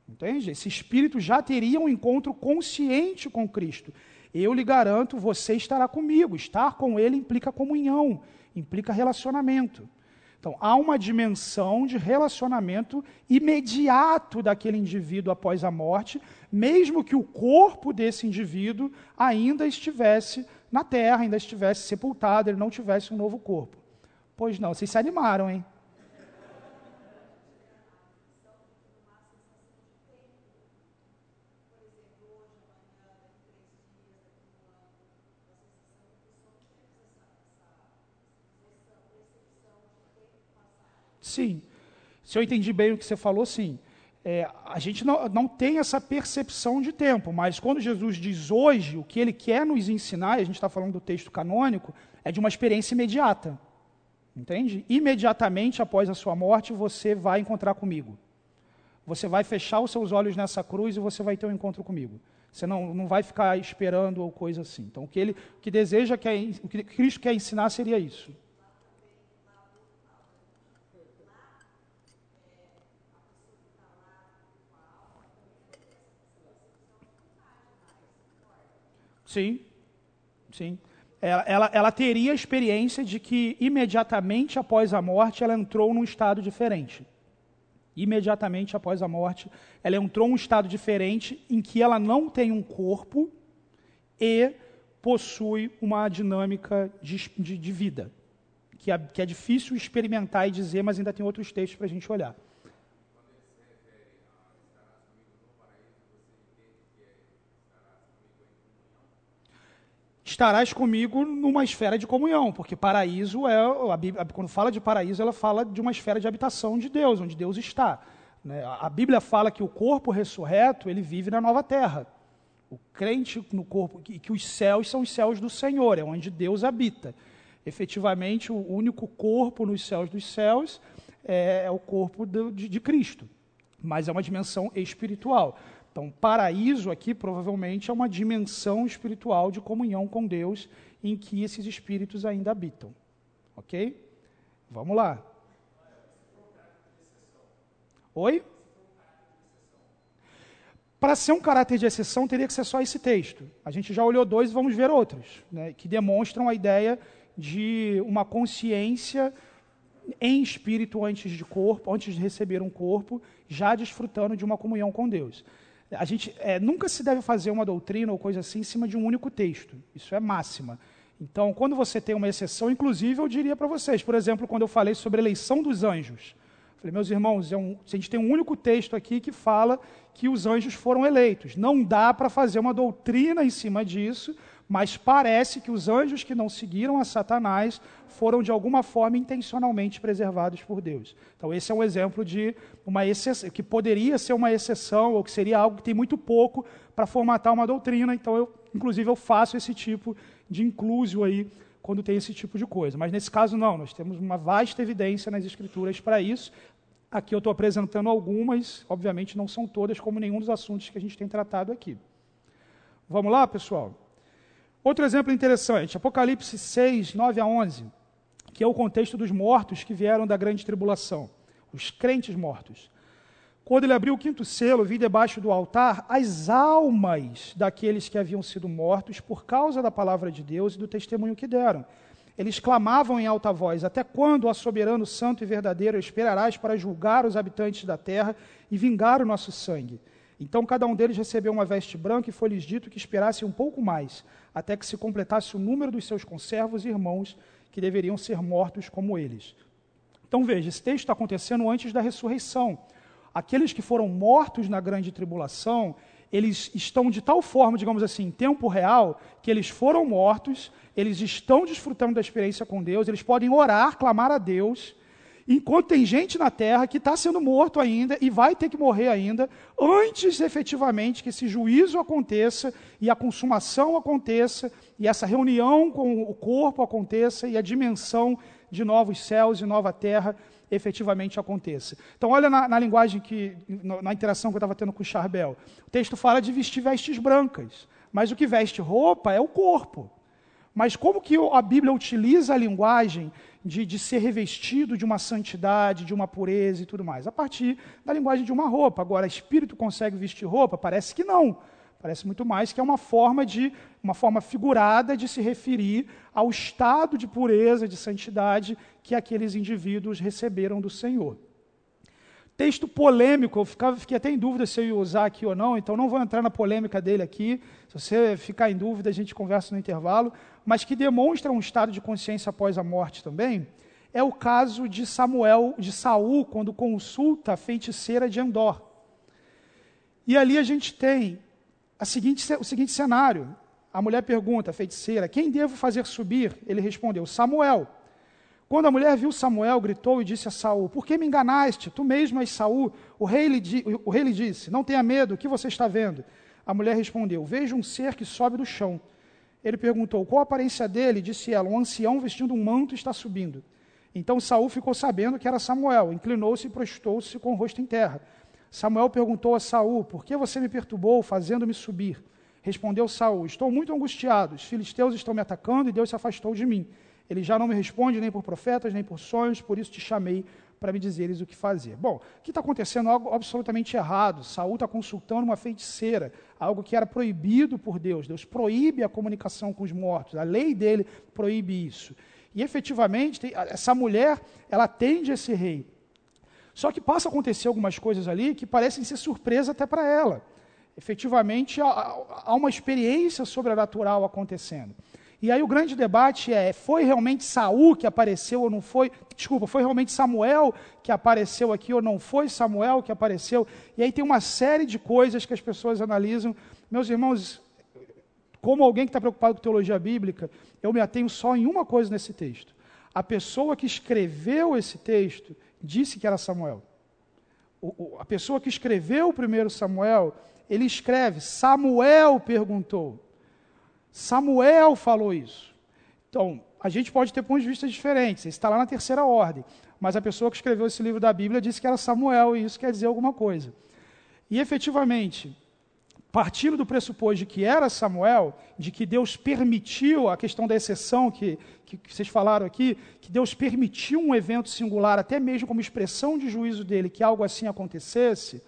Entende? Esse espírito já teria um encontro consciente com Cristo. Eu lhe garanto, você estará comigo. Estar com ele implica comunhão, implica relacionamento. Então, há uma dimensão de relacionamento imediato daquele indivíduo após a morte, mesmo que o corpo desse indivíduo ainda estivesse na terra, ainda estivesse sepultado, ele não tivesse um novo corpo. Pois não, vocês se animaram, hein? Sim. Se eu entendi bem o que você falou, sim. É, a gente não, não tem essa percepção de tempo, mas quando Jesus diz hoje, o que ele quer nos ensinar, e a gente está falando do texto canônico, é de uma experiência imediata. Entende? Imediatamente após a sua morte, você vai encontrar comigo. Você vai fechar os seus olhos nessa cruz e você vai ter um encontro comigo. Você não, não vai ficar esperando ou coisa assim. Então, o que ele o que deseja, quer, o que Cristo quer ensinar seria isso. Sim, sim. Ela, ela, ela, teria a experiência de que imediatamente após a morte ela entrou num estado diferente. Imediatamente após a morte, ela entrou num estado diferente em que ela não tem um corpo e possui uma dinâmica de, de, de vida, que é, que é difícil experimentar e dizer, mas ainda tem outros textos para a gente olhar. Estarás comigo numa esfera de comunhão, porque paraíso é, a Bíblia, quando fala de paraíso, ela fala de uma esfera de habitação de Deus, onde Deus está. Né? A Bíblia fala que o corpo ressurreto, ele vive na nova terra. O crente no corpo, que, que os céus são os céus do Senhor, é onde Deus habita. Efetivamente, o único corpo nos céus dos céus é, é o corpo de Cristo, mas é uma dimensão espiritual. Então, paraíso aqui provavelmente é uma dimensão espiritual de comunhão com Deus em que esses espíritos ainda habitam. Ok? Vamos lá. Oi? Para ser um caráter de exceção, teria que ser só esse texto. A gente já olhou dois vamos ver outros, né, que demonstram a ideia de uma consciência em espírito antes de corpo, antes de receber um corpo, já desfrutando de uma comunhão com Deus. A gente é, nunca se deve fazer uma doutrina ou coisa assim em cima de um único texto. Isso é máxima. Então, quando você tem uma exceção, inclusive eu diria para vocês, por exemplo, quando eu falei sobre a eleição dos anjos, falei, meus irmãos, é um, a gente tem um único texto aqui que fala que os anjos foram eleitos. Não dá para fazer uma doutrina em cima disso, mas parece que os anjos que não seguiram a Satanás foram de alguma forma intencionalmente preservados por Deus. Então esse é um exemplo de uma exceção, que poderia ser uma exceção ou que seria algo que tem muito pouco para formatar uma doutrina. Então eu, inclusive, eu faço esse tipo de inclusio aí quando tem esse tipo de coisa. Mas nesse caso não, nós temos uma vasta evidência nas escrituras para isso. Aqui eu estou apresentando algumas, obviamente não são todas, como nenhum dos assuntos que a gente tem tratado aqui. Vamos lá, pessoal? Outro exemplo interessante, Apocalipse 6, 9 a 11, que é o contexto dos mortos que vieram da grande tribulação, os crentes mortos. Quando ele abriu o quinto selo, vi debaixo do altar as almas daqueles que haviam sido mortos por causa da palavra de Deus e do testemunho que deram. Eles clamavam em alta voz: Até quando, ó soberano, santo e verdadeiro, esperarás para julgar os habitantes da terra e vingar o nosso sangue? Então cada um deles recebeu uma veste branca e foi-lhes dito que esperassem um pouco mais, até que se completasse o número dos seus conservos e irmãos, que deveriam ser mortos como eles. Então veja, esse texto está acontecendo antes da ressurreição. Aqueles que foram mortos na grande tribulação, eles estão de tal forma, digamos assim, em tempo real, que eles foram mortos, eles estão desfrutando da experiência com Deus, eles podem orar, clamar a Deus, enquanto tem gente na terra que está sendo morto ainda e vai ter que morrer ainda, antes efetivamente que esse juízo aconteça e a consumação aconteça e essa reunião com o corpo aconteça e a dimensão de novos céus e nova terra efetivamente aconteça. Então, olha na, na linguagem que, na interação que eu estava tendo com o Charbel. O texto fala de vestir vestes brancas, mas o que veste roupa é o corpo. Mas como que a Bíblia utiliza a linguagem de, de, ser revestido de uma santidade, de uma pureza e tudo mais? A partir da linguagem de uma roupa. Agora, espírito consegue vestir roupa? Parece que não. Parece muito mais que é uma forma de uma forma figurada de se referir ao estado de pureza, de santidade que aqueles indivíduos receberam do Senhor. Texto polêmico, eu ficava, fiquei até em dúvida se eu ia usar aqui ou não, então não vou entrar na polêmica dele aqui. Se você ficar em dúvida, a gente conversa no intervalo, mas que demonstra um estado de consciência após a morte também. É o caso de Samuel, de Saul, quando consulta a feiticeira de Endor. E ali a gente tem seguinte, o seguinte cenário. A mulher pergunta, a feiticeira, quem devo fazer subir? Ele respondeu, Samuel. Quando a mulher viu Samuel, gritou e disse a Saul: Por que me enganaste? Tu mesmo és Saul. O rei, lhe, o rei lhe disse: Não tenha medo, o que você está vendo? A mulher respondeu: Vejo um ser que sobe do chão. Ele perguntou: Qual a aparência dele? Disse ela: Um ancião vestindo um manto está subindo. Então Saul ficou sabendo que era Samuel, inclinou-se e prostou-se com o rosto em terra. Samuel perguntou a Saul: Por que você me perturbou, fazendo-me subir? Respondeu Saul: Estou muito angustiado. Os filisteus estão me atacando e Deus se afastou de mim. Ele já não me responde nem por profetas, nem por sonhos, por isso te chamei para me dizeres o que fazer. Bom, o que está acontecendo algo absolutamente errado. Saul está consultando uma feiticeira, algo que era proibido por Deus. Deus proíbe a comunicação com os mortos. A lei dele proíbe isso. E efetivamente, essa mulher, ela atende esse rei. Só que passa a acontecer algumas coisas ali que parecem ser surpresa até para ela. Efetivamente, há uma experiência sobrenatural acontecendo. E aí o grande debate é: foi realmente Saul que apareceu ou não foi? Desculpa, foi realmente Samuel que apareceu aqui ou não foi Samuel que apareceu? E aí tem uma série de coisas que as pessoas analisam. Meus irmãos, como alguém que está preocupado com teologia bíblica, eu me atenho só em uma coisa nesse texto. A pessoa que escreveu esse texto disse que era Samuel. O, o, a pessoa que escreveu o primeiro Samuel, ele escreve: Samuel perguntou. Samuel falou isso. Então, a gente pode ter pontos de vista diferentes, está lá na terceira ordem. Mas a pessoa que escreveu esse livro da Bíblia disse que era Samuel, e isso quer dizer alguma coisa. E efetivamente, partindo do pressuposto de que era Samuel, de que Deus permitiu, a questão da exceção que, que, que, vocês falaram aqui, que Deus permitiu um evento singular, até mesmo como expressão de juízo dele, que algo assim acontecesse,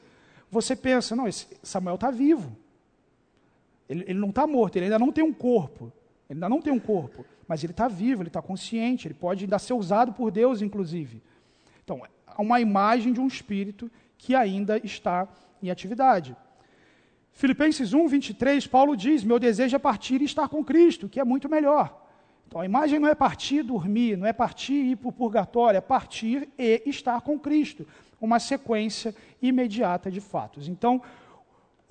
você pensa, não, esse Samuel está vivo. Ele, ele não está morto, ele ainda não tem um corpo. Ele ainda não tem um corpo, mas ele está vivo, ele está consciente, ele pode ainda ser usado por Deus, inclusive. Então, há uma imagem de um espírito que ainda está em atividade. Filipenses 1, 23, Paulo diz: Meu desejo é partir e estar com Cristo, que é muito melhor. Então a imagem não é partir e dormir, não é partir e ir para o purgatório, é partir e estar com Cristo. Uma sequência imediata de fatos. Então,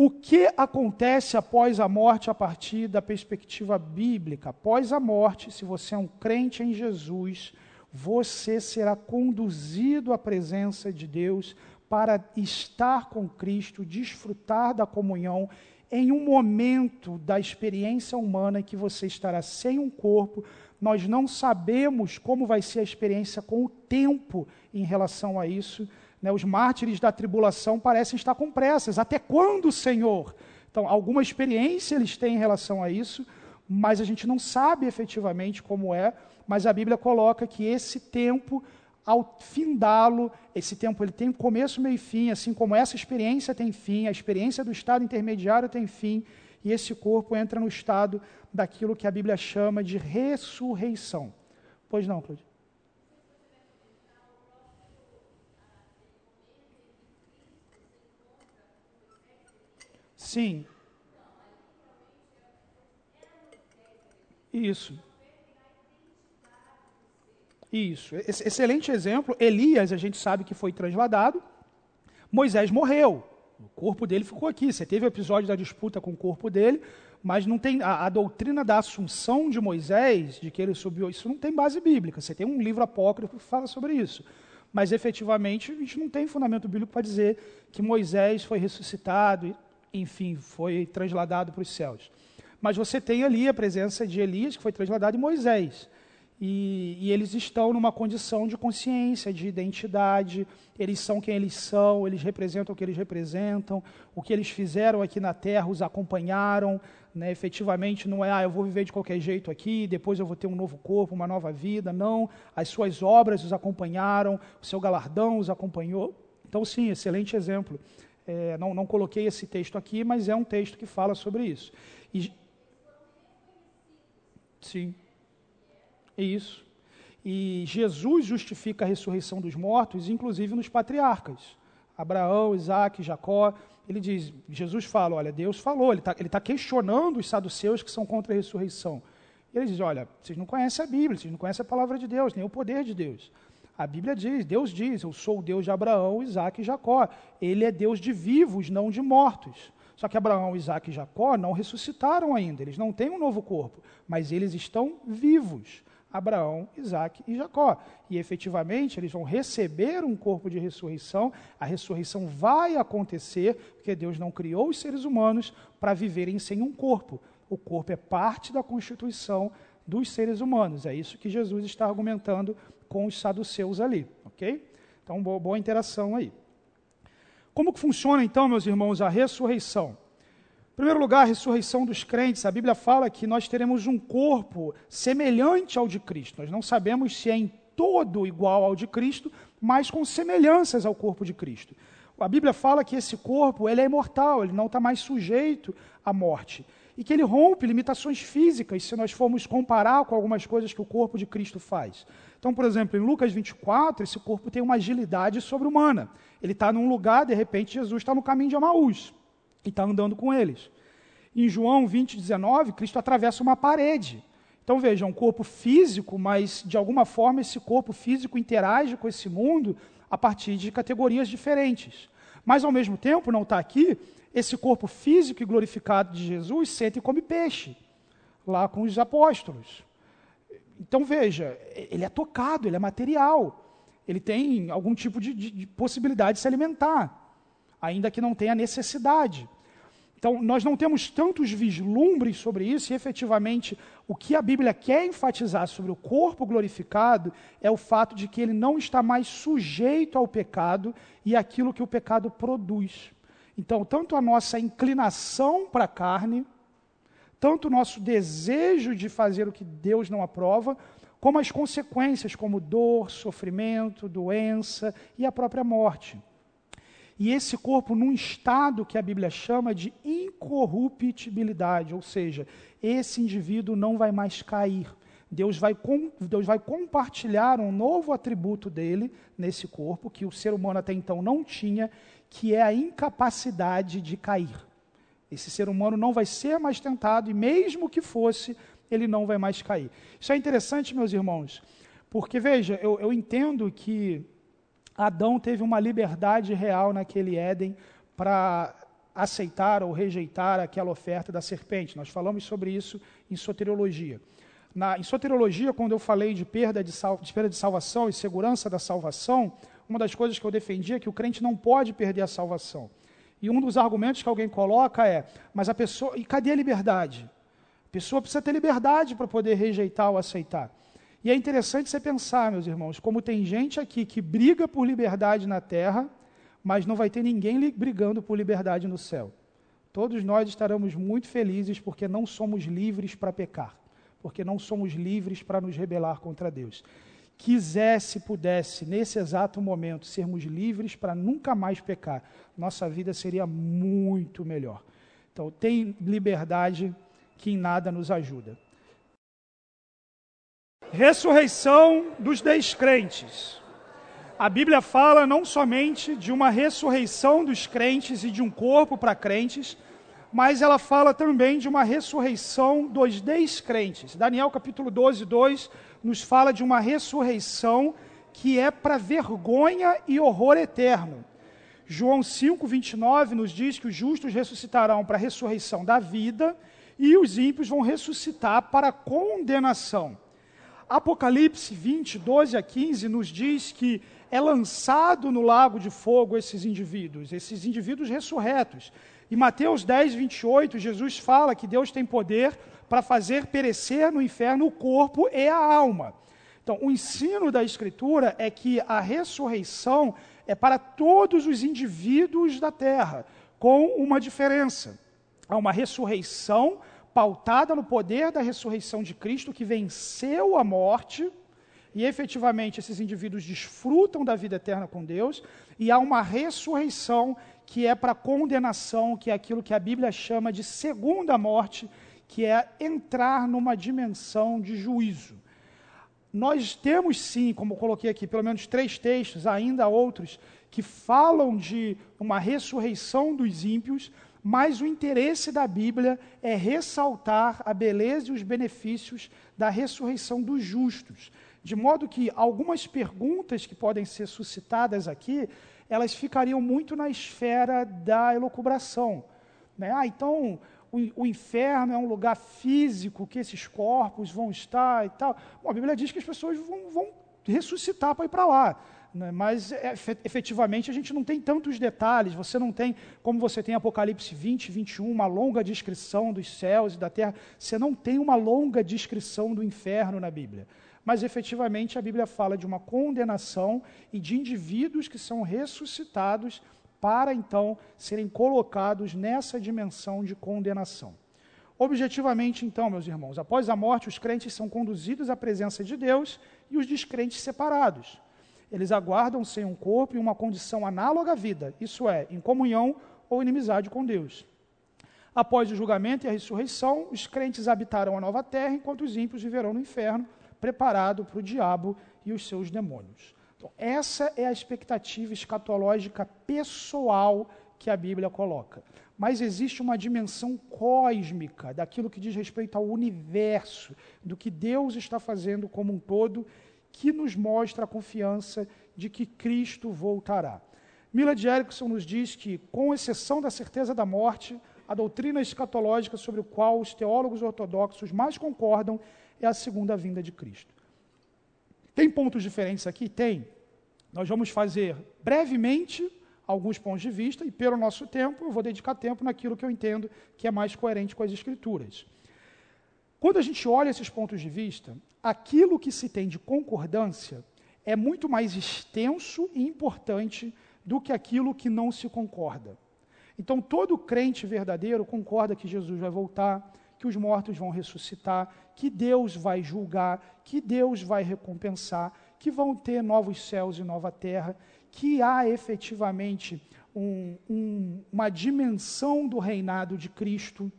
o que acontece após a morte a partir da perspectiva bíblica? Após a morte, se você é um crente em Jesus, você será conduzido à presença de Deus para estar com Cristo, desfrutar da comunhão em um momento da experiência humana em que você estará sem um corpo. Nós não sabemos como vai ser a experiência com o tempo em relação a isso. Né? Os mártires da tribulação parecem estar com pressas. Até quando, Senhor? Então, alguma experiência eles têm em relação a isso, mas a gente não sabe efetivamente como é. Mas a Bíblia coloca que esse tempo ao findá-lo, esse tempo ele tem começo, meio e fim, assim como essa experiência tem fim, a experiência do estado intermediário tem fim, e esse corpo entra no estado daquilo que a Bíblia chama de ressurreição. Pois não, Cláudio? Sim. Isso. Isso. Excelente exemplo. Elias, a gente sabe que foi transladado. Moisés morreu. O corpo dele ficou aqui. Você teve o episódio da disputa com o corpo dele, mas não tem a, a, doutrina da assunção de Moisés, de que ele subiu, isso não tem base bíblica. Você tem um livro apócrifo que fala sobre isso. Mas efetivamente a gente não tem fundamento bíblico para dizer que Moisés foi ressuscitado, enfim, foi transladado para os céus. Mas você tem ali a presença de Elias, que foi transladado, e Moisés. E, e, eles estão numa condição de consciência, de identidade, eles são quem eles são, eles representam o que eles representam, o que eles fizeram aqui na terra os acompanharam, né? efetivamente não é, ah, eu vou viver de qualquer jeito aqui, depois eu vou ter um novo corpo, uma nova vida, não, as suas obras os acompanharam, o seu galardão os acompanhou. Então, sim, excelente exemplo. É, não, não coloquei esse texto aqui, mas é um texto que fala sobre isso. E, sim. Isso. E Jesus justifica a ressurreição dos mortos, inclusive nos patriarcas. Abraão, Isaac, Jacó. Ele diz, Jesus fala, olha, Deus falou, ele está tá questionando os saduceus que são contra a ressurreição. E ele diz, olha, vocês não conhecem a Bíblia, vocês não conhecem a palavra de Deus, nem o poder de Deus. A Bíblia diz, Deus diz, eu sou o Deus de Abraão, Isaac e Jacó. Ele é Deus de vivos, não de mortos. Só que Abraão, Isaac e Jacó não ressuscitaram ainda, eles não têm um novo corpo, mas eles estão vivos. Abraão, Isaac e Jacó. E efetivamente eles vão receber um corpo de ressurreição, a ressurreição vai acontecer, porque Deus não criou os seres humanos para viverem sem um corpo. O corpo é parte da constituição dos seres humanos. É isso que Jesus está argumentando com os saduceus ali, ok? Então, boa, boa interação aí. Como que funciona então, meus irmãos, a ressurreição? Em primeiro lugar, a ressurreição dos crentes. A Bíblia fala que nós teremos um corpo semelhante ao de Cristo. Nós não sabemos se é em todo igual ao de Cristo, mas com semelhanças ao corpo de Cristo. A Bíblia fala que esse corpo ele é imortal, ele não está mais sujeito à morte. E que ele rompe limitações físicas, se nós formos comparar com algumas coisas que o corpo de Cristo faz. Então, por exemplo, em Lucas 24, esse corpo tem uma agilidade sobre-humana. Ele está num lugar, de repente, Jesus está no caminho de Amaús e está andando com eles. Em João 20, 19, Cristo atravessa uma parede. Então veja, um corpo físico, mas de alguma forma esse corpo físico interage com esse mundo a partir de categorias diferentes. Mas ao mesmo tempo, não está aqui, esse corpo físico e glorificado de Jesus senta e come peixe, lá com os apóstolos. Então veja, ele é tocado, ele é material, ele tem algum tipo de, de, de possibilidade de se alimentar ainda que não tenha necessidade. Então, nós não temos tantos vislumbres sobre isso, e efetivamente o que a Bíblia quer enfatizar sobre o corpo glorificado é o fato de que ele não está mais sujeito ao pecado e aquilo que o pecado produz. Então, tanto a nossa inclinação para a carne, tanto o nosso desejo de fazer o que Deus não aprova, como as consequências, como dor, sofrimento, doença e a própria morte. E esse corpo num estado que a Bíblia chama de incorruptibilidade, ou seja, esse indivíduo não vai mais cair. Deus vai, com, Deus vai compartilhar um novo atributo dele nesse corpo, que o ser humano até então não tinha, que é a incapacidade de cair. Esse ser humano não vai ser mais tentado, e mesmo que fosse, ele não vai mais cair. Isso é interessante, meus irmãos, porque veja, eu, eu entendo que Adão teve uma liberdade real naquele Éden para aceitar ou rejeitar aquela oferta da serpente. Nós falamos sobre isso em soteriologia. Na, em soteriologia, quando eu falei de perda de, sal, de perda de salvação e segurança da salvação, uma das coisas que eu defendia é que o crente não pode perder a salvação. E um dos argumentos que alguém coloca é: mas a pessoa. E cadê a liberdade? A pessoa precisa ter liberdade para poder rejeitar ou aceitar. E é interessante você pensar, meus irmãos, como tem gente aqui que briga por liberdade na terra, mas não vai ter ninguém brigando por liberdade no céu. Todos nós estaremos muito felizes porque não somos livres para pecar, porque não somos livres para nos rebelar contra Deus. Quisesse, pudesse, nesse exato momento, sermos livres para nunca mais pecar, nossa vida seria muito melhor. Então, tem liberdade que em nada nos ajuda ressurreição dos descrentes. A Bíblia fala não somente de uma ressurreição dos crentes e de um corpo para crentes, mas ela fala também de uma ressurreição dos descrentes. Daniel capítulo 12, 2 nos fala de uma ressurreição que é para vergonha e horror eterno. João 5, 29 nos diz que os justos ressuscitarão para a ressurreição da vida e os ímpios vão ressuscitar para a condenação. Apocalipse 20, 12 a 15 nos diz que é lançado no lago de fogo esses indivíduos, esses indivíduos ressurretos. Em Mateus 10, 28, Jesus fala que Deus tem poder para fazer perecer no inferno o corpo e a alma. Então, o ensino da Escritura é que a ressurreição é para todos os indivíduos da terra, com uma diferença. Há uma ressurreição pautada no poder da ressurreição de Cristo, que venceu a morte, e efetivamente esses indivíduos desfrutam da vida eterna com Deus, e há uma ressurreição que é para condenação, que é aquilo que a Bíblia chama de segunda morte, que é entrar numa dimensão de juízo. Nós temos sim, como coloquei aqui, pelo menos três textos, ainda outros, que falam de uma ressurreição dos ímpios, mas o interesse da Bíblia é ressaltar a beleza e os benefícios da ressurreição dos justos. De modo que algumas perguntas que podem ser suscitadas aqui, elas ficariam muito na esfera da elucubração. Né? Ah, então o, o, inferno é um lugar físico que esses corpos vão estar e tal. Bom, a Bíblia diz que as pessoas vão, vão ressuscitar para ir para lá. Né? Mas é, efetivamente a gente não tem tantos detalhes, você não tem, como você tem Apocalipse 20, 21, uma longa descrição dos céus e da terra, você não tem uma longa descrição do inferno na Bíblia. Mas efetivamente a Bíblia fala de uma condenação e de indivíduos que são ressuscitados para então serem colocados nessa dimensão de condenação. Objetivamente, então, meus irmãos, após a morte, os crentes são conduzidos à presença de Deus e os descrentes separados. Eles aguardam sem um corpo e uma condição análoga à vida, isso é, em comunhão ou inimizade com Deus. Após o julgamento e a ressurreição, os crentes habitarão a nova terra, enquanto os ímpios viverão no inferno, preparado para o diabo e os seus demônios. Então, essa é a expectativa escatológica pessoal que a Bíblia coloca. Mas existe uma dimensão cósmica daquilo que diz respeito ao universo, do que Deus está fazendo como um todo que nos mostra a confiança de que Cristo voltará. Mila de Erickson nos diz que, com exceção da certeza da morte, a doutrina escatológica sobre o qual os teólogos ortodoxos mais concordam é a segunda vinda de Cristo. Tem pontos diferentes aqui? Tem. Nós vamos fazer brevemente alguns pontos de vista e, pelo nosso tempo, eu vou dedicar tempo naquilo que eu entendo que é mais coerente com as Escrituras. Quando a gente olha esses pontos de vista, aquilo que se tem de concordância é muito mais extenso e importante do que aquilo que não se concorda. Então, todo crente verdadeiro concorda que Jesus vai voltar, que os mortos vão ressuscitar, que Deus vai julgar, que Deus vai recompensar, que vão ter novos céus e nova terra, que há efetivamente um, um, uma dimensão do reinado de Cristo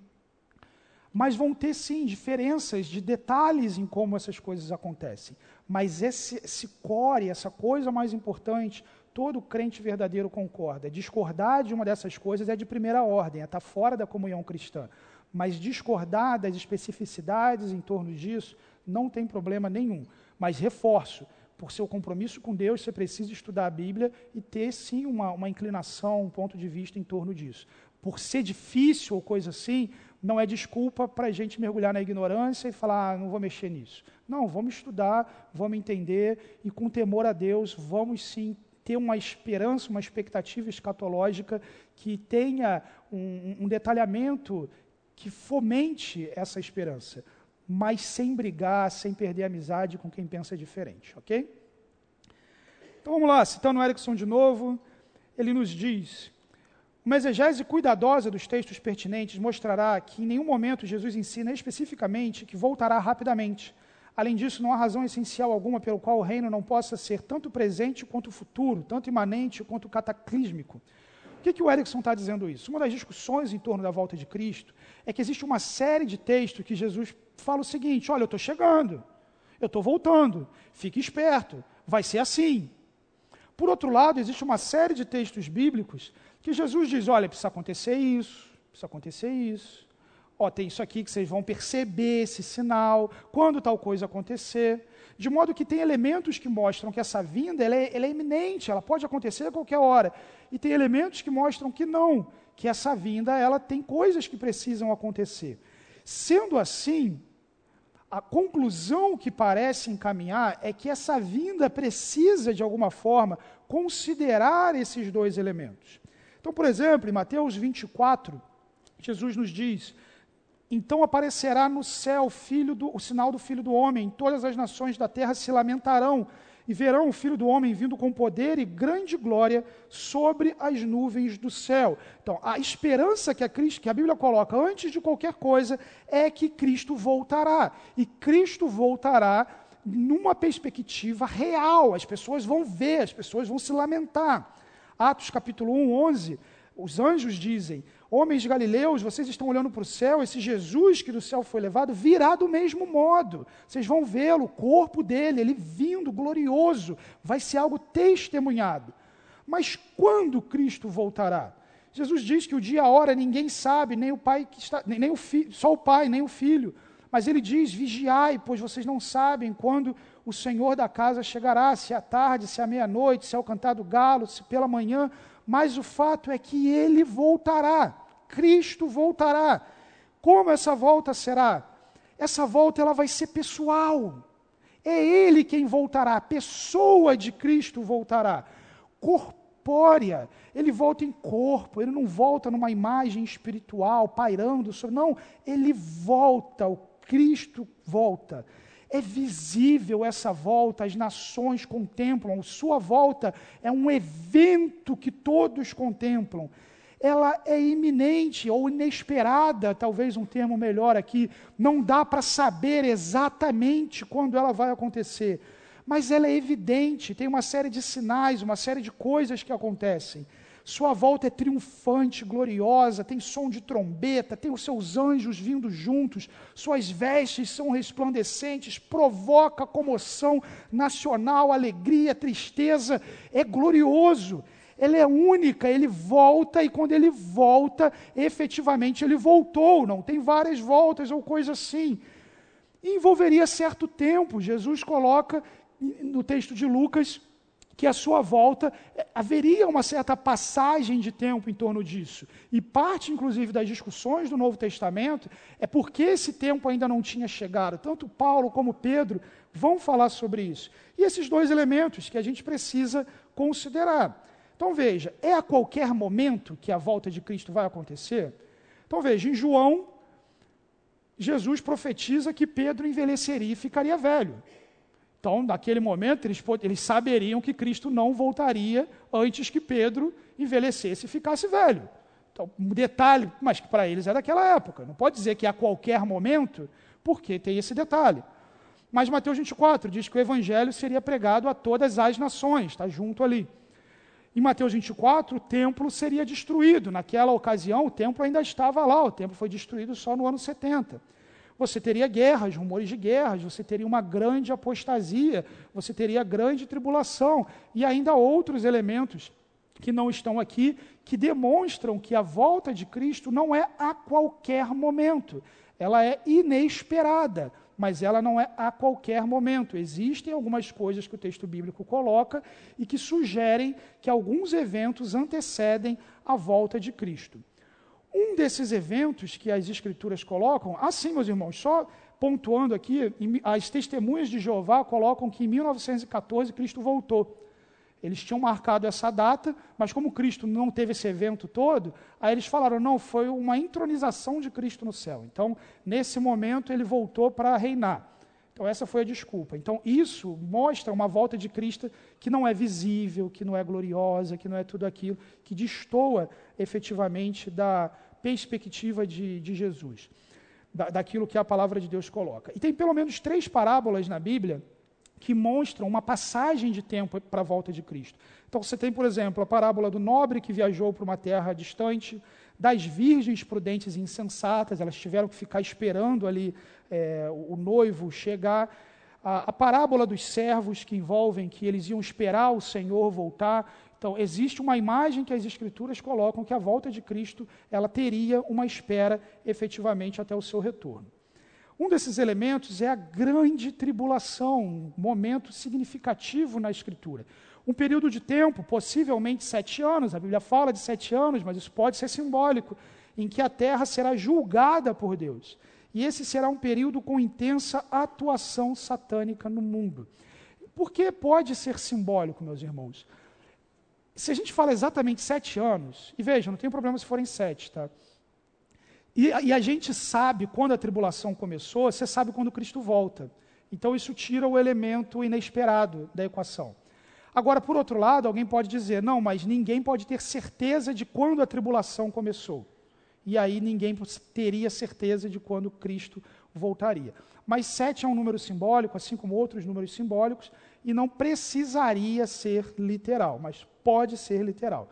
mas vão ter sim diferenças de detalhes em como essas coisas acontecem. Mas esse, esse core, essa coisa mais importante, todo crente verdadeiro concorda. Discordar de uma dessas coisas é de primeira ordem, é estar fora da comunhão cristã. Mas discordar das especificidades em torno disso não tem problema nenhum. Mas reforço, por seu compromisso com Deus, você precisa estudar a Bíblia e ter sim uma, uma inclinação, um ponto de vista em torno disso. Por ser difícil ou coisa assim, não é desculpa para a gente mergulhar na ignorância e falar, ah, não vou mexer nisso. Não, vamos estudar, vamos entender e com temor a Deus, vamos sim ter uma esperança, uma expectativa escatológica que tenha um, um detalhamento que fomente essa esperança, mas sem brigar, sem perder amizade com quem pensa diferente, ok? Então vamos lá, citando o Erickson de novo, ele nos diz uma exegese cuidadosa dos textos pertinentes mostrará que em nenhum momento Jesus ensina especificamente que voltará rapidamente. Além disso, não há razão essencial alguma pelo qual o reino não possa ser tanto presente quanto futuro, tanto imanente quanto cataclísmico. Por que, que o Erickson está dizendo isso? Uma das discussões em torno da volta de Cristo é que existe uma série de textos que Jesus fala o seguinte: olha, eu estou chegando, eu estou voltando, fique esperto, vai ser assim. Por outro lado, existe uma série de textos bíblicos que Jesus diz: olha, precisa acontecer isso, precisa acontecer isso. Ó, tem isso aqui que vocês vão perceber esse sinal, quando tal coisa acontecer. De modo que tem elementos que mostram que essa vinda ela é, ela é iminente, ela pode acontecer a qualquer hora. E tem elementos que mostram que não, que essa vinda ela tem coisas que precisam acontecer. Sendo assim, a conclusão que parece encaminhar é que essa vinda precisa, de alguma forma, considerar esses dois elementos. Então, por exemplo, em Mateus 24, Jesus nos diz: Então aparecerá no céu filho do, o sinal do Filho do Homem, todas as nações da terra se lamentarão e verão o Filho do Homem vindo com poder e grande glória sobre as nuvens do céu. Então, a esperança que a, Cristo, que a Bíblia coloca antes de qualquer coisa é que Cristo voltará. E Cristo voltará numa perspectiva real. As pessoas vão ver, as pessoas vão se lamentar. Atos capítulo 1, 11, os anjos dizem: Homens galileus, vocês estão olhando para o céu, esse Jesus que do céu foi levado virá do mesmo modo. Vocês vão vê-lo, o corpo dele, ele vindo glorioso, vai ser algo testemunhado. Mas quando Cristo voltará? Jesus diz que o dia e a hora ninguém sabe, nem o pai que está, nem, nem o filho, só o pai, nem o filho. Mas ele diz: vigiai, pois vocês não sabem quando o Senhor da casa chegará, se é à tarde, se é à meia-noite, se é ao cantar do galo, se pela manhã. Mas o fato é que ele voltará. Cristo voltará. Como essa volta será? Essa volta ela vai ser pessoal. É ele quem voltará, a pessoa de Cristo voltará. Corpórea, ele volta em corpo, ele não volta numa imagem espiritual, pairando. Não, ele volta, o Cristo volta. É visível essa volta, as nações contemplam, sua volta é um evento que todos contemplam ela é iminente ou inesperada, talvez um termo melhor aqui. Não dá para saber exatamente quando ela vai acontecer, mas ela é evidente, tem uma série de sinais, uma série de coisas que acontecem. Sua volta é triunfante, gloriosa, tem som de trombeta, tem os seus anjos vindo juntos, suas vestes são resplandecentes, provoca comoção nacional, alegria, tristeza, é glorioso ela é única, ele volta e quando ele volta, efetivamente ele voltou, não tem várias voltas ou coisa assim. Envolveria certo tempo. Jesus coloca no texto de Lucas que a sua volta eh, haveria uma certa passagem de tempo em torno disso. E parte, inclusive, das discussões do Novo Testamento é porque esse tempo ainda não tinha chegado. Tanto Paulo como Pedro vão falar sobre isso. E esses dois elementos que a gente precisa considerar. Então veja, é a qualquer momento que a volta de Cristo vai acontecer? Então veja, em João, Jesus profetiza que Pedro envelheceria e ficaria velho. Então, naquele momento, eles, eles saberiam que Cristo não voltaria antes que Pedro envelhecesse e ficasse velho. Então, um detalhe, mas que para eles é daquela época. Não pode dizer que é a qualquer momento, porque tem esse detalhe. Mas Mateus 24 diz que o evangelho seria pregado a todas as nações, está junto ali. Em Mateus 24, o templo seria destruído. Naquela ocasião, o templo ainda estava lá, o templo foi destruído só no ano 70. Você teria guerras, rumores de guerras, você teria uma grande apostasia, você teria grande tribulação e ainda outros elementos que não estão aqui, que demonstram que a volta de Cristo não é a qualquer momento, ela é inesperada mas ela não é a qualquer momento. Existem algumas coisas que o texto bíblico coloca e que sugerem que alguns eventos antecedem a volta de Cristo. Um desses eventos que as Escrituras colocam, assim, meus irmãos, só pontuando aqui, as testemunhas de Jeová colocam que em 1914 Cristo voltou. Eles tinham marcado essa data, mas como Cristo não teve esse evento todo, aí eles falaram: não, foi uma intronização de Cristo no céu. Então, nesse momento, ele voltou para reinar. Então, essa foi a desculpa. Então, isso mostra uma volta de Cristo que não é visível, que não é gloriosa, que não é tudo aquilo, que destoa efetivamente da perspectiva de, de Jesus, da, daquilo que a palavra de Deus coloca. E tem pelo menos três parábolas na Bíblia que mostram uma passagem de tempo para a volta de Cristo. Então você tem, por exemplo, a parábola do nobre que viajou para uma terra distante, das virgens prudentes e insensatas, elas tiveram que ficar esperando ali é, o noivo chegar. A, a parábola dos servos que envolvem que eles iam esperar o Senhor voltar. Então, existe uma imagem que as Escrituras colocam que a volta de Cristo ela teria uma espera efetivamente até o seu retorno. Um desses elementos é a grande tribulação, um momento significativo na Escritura. Um período de tempo, possivelmente sete anos, a Bíblia fala de sete anos, mas isso pode ser simbólico, em que a terra será julgada por Deus. E esse será um período com intensa atuação satânica no mundo. Por que pode ser simbólico, meus irmãos? Se a gente fala exatamente sete anos, e veja, não tem problema se forem sete, tá? E, e, a gente sabe quando a tribulação começou, você sabe quando Cristo volta. Então isso tira o elemento inesperado da equação. Agora, por outro lado, alguém pode dizer: não, mas ninguém pode ter certeza de quando a tribulação começou. E aí ninguém teria certeza de quando Cristo voltaria. Mas sete é um número simbólico, assim como outros números simbólicos, e não precisaria ser literal, mas pode ser literal.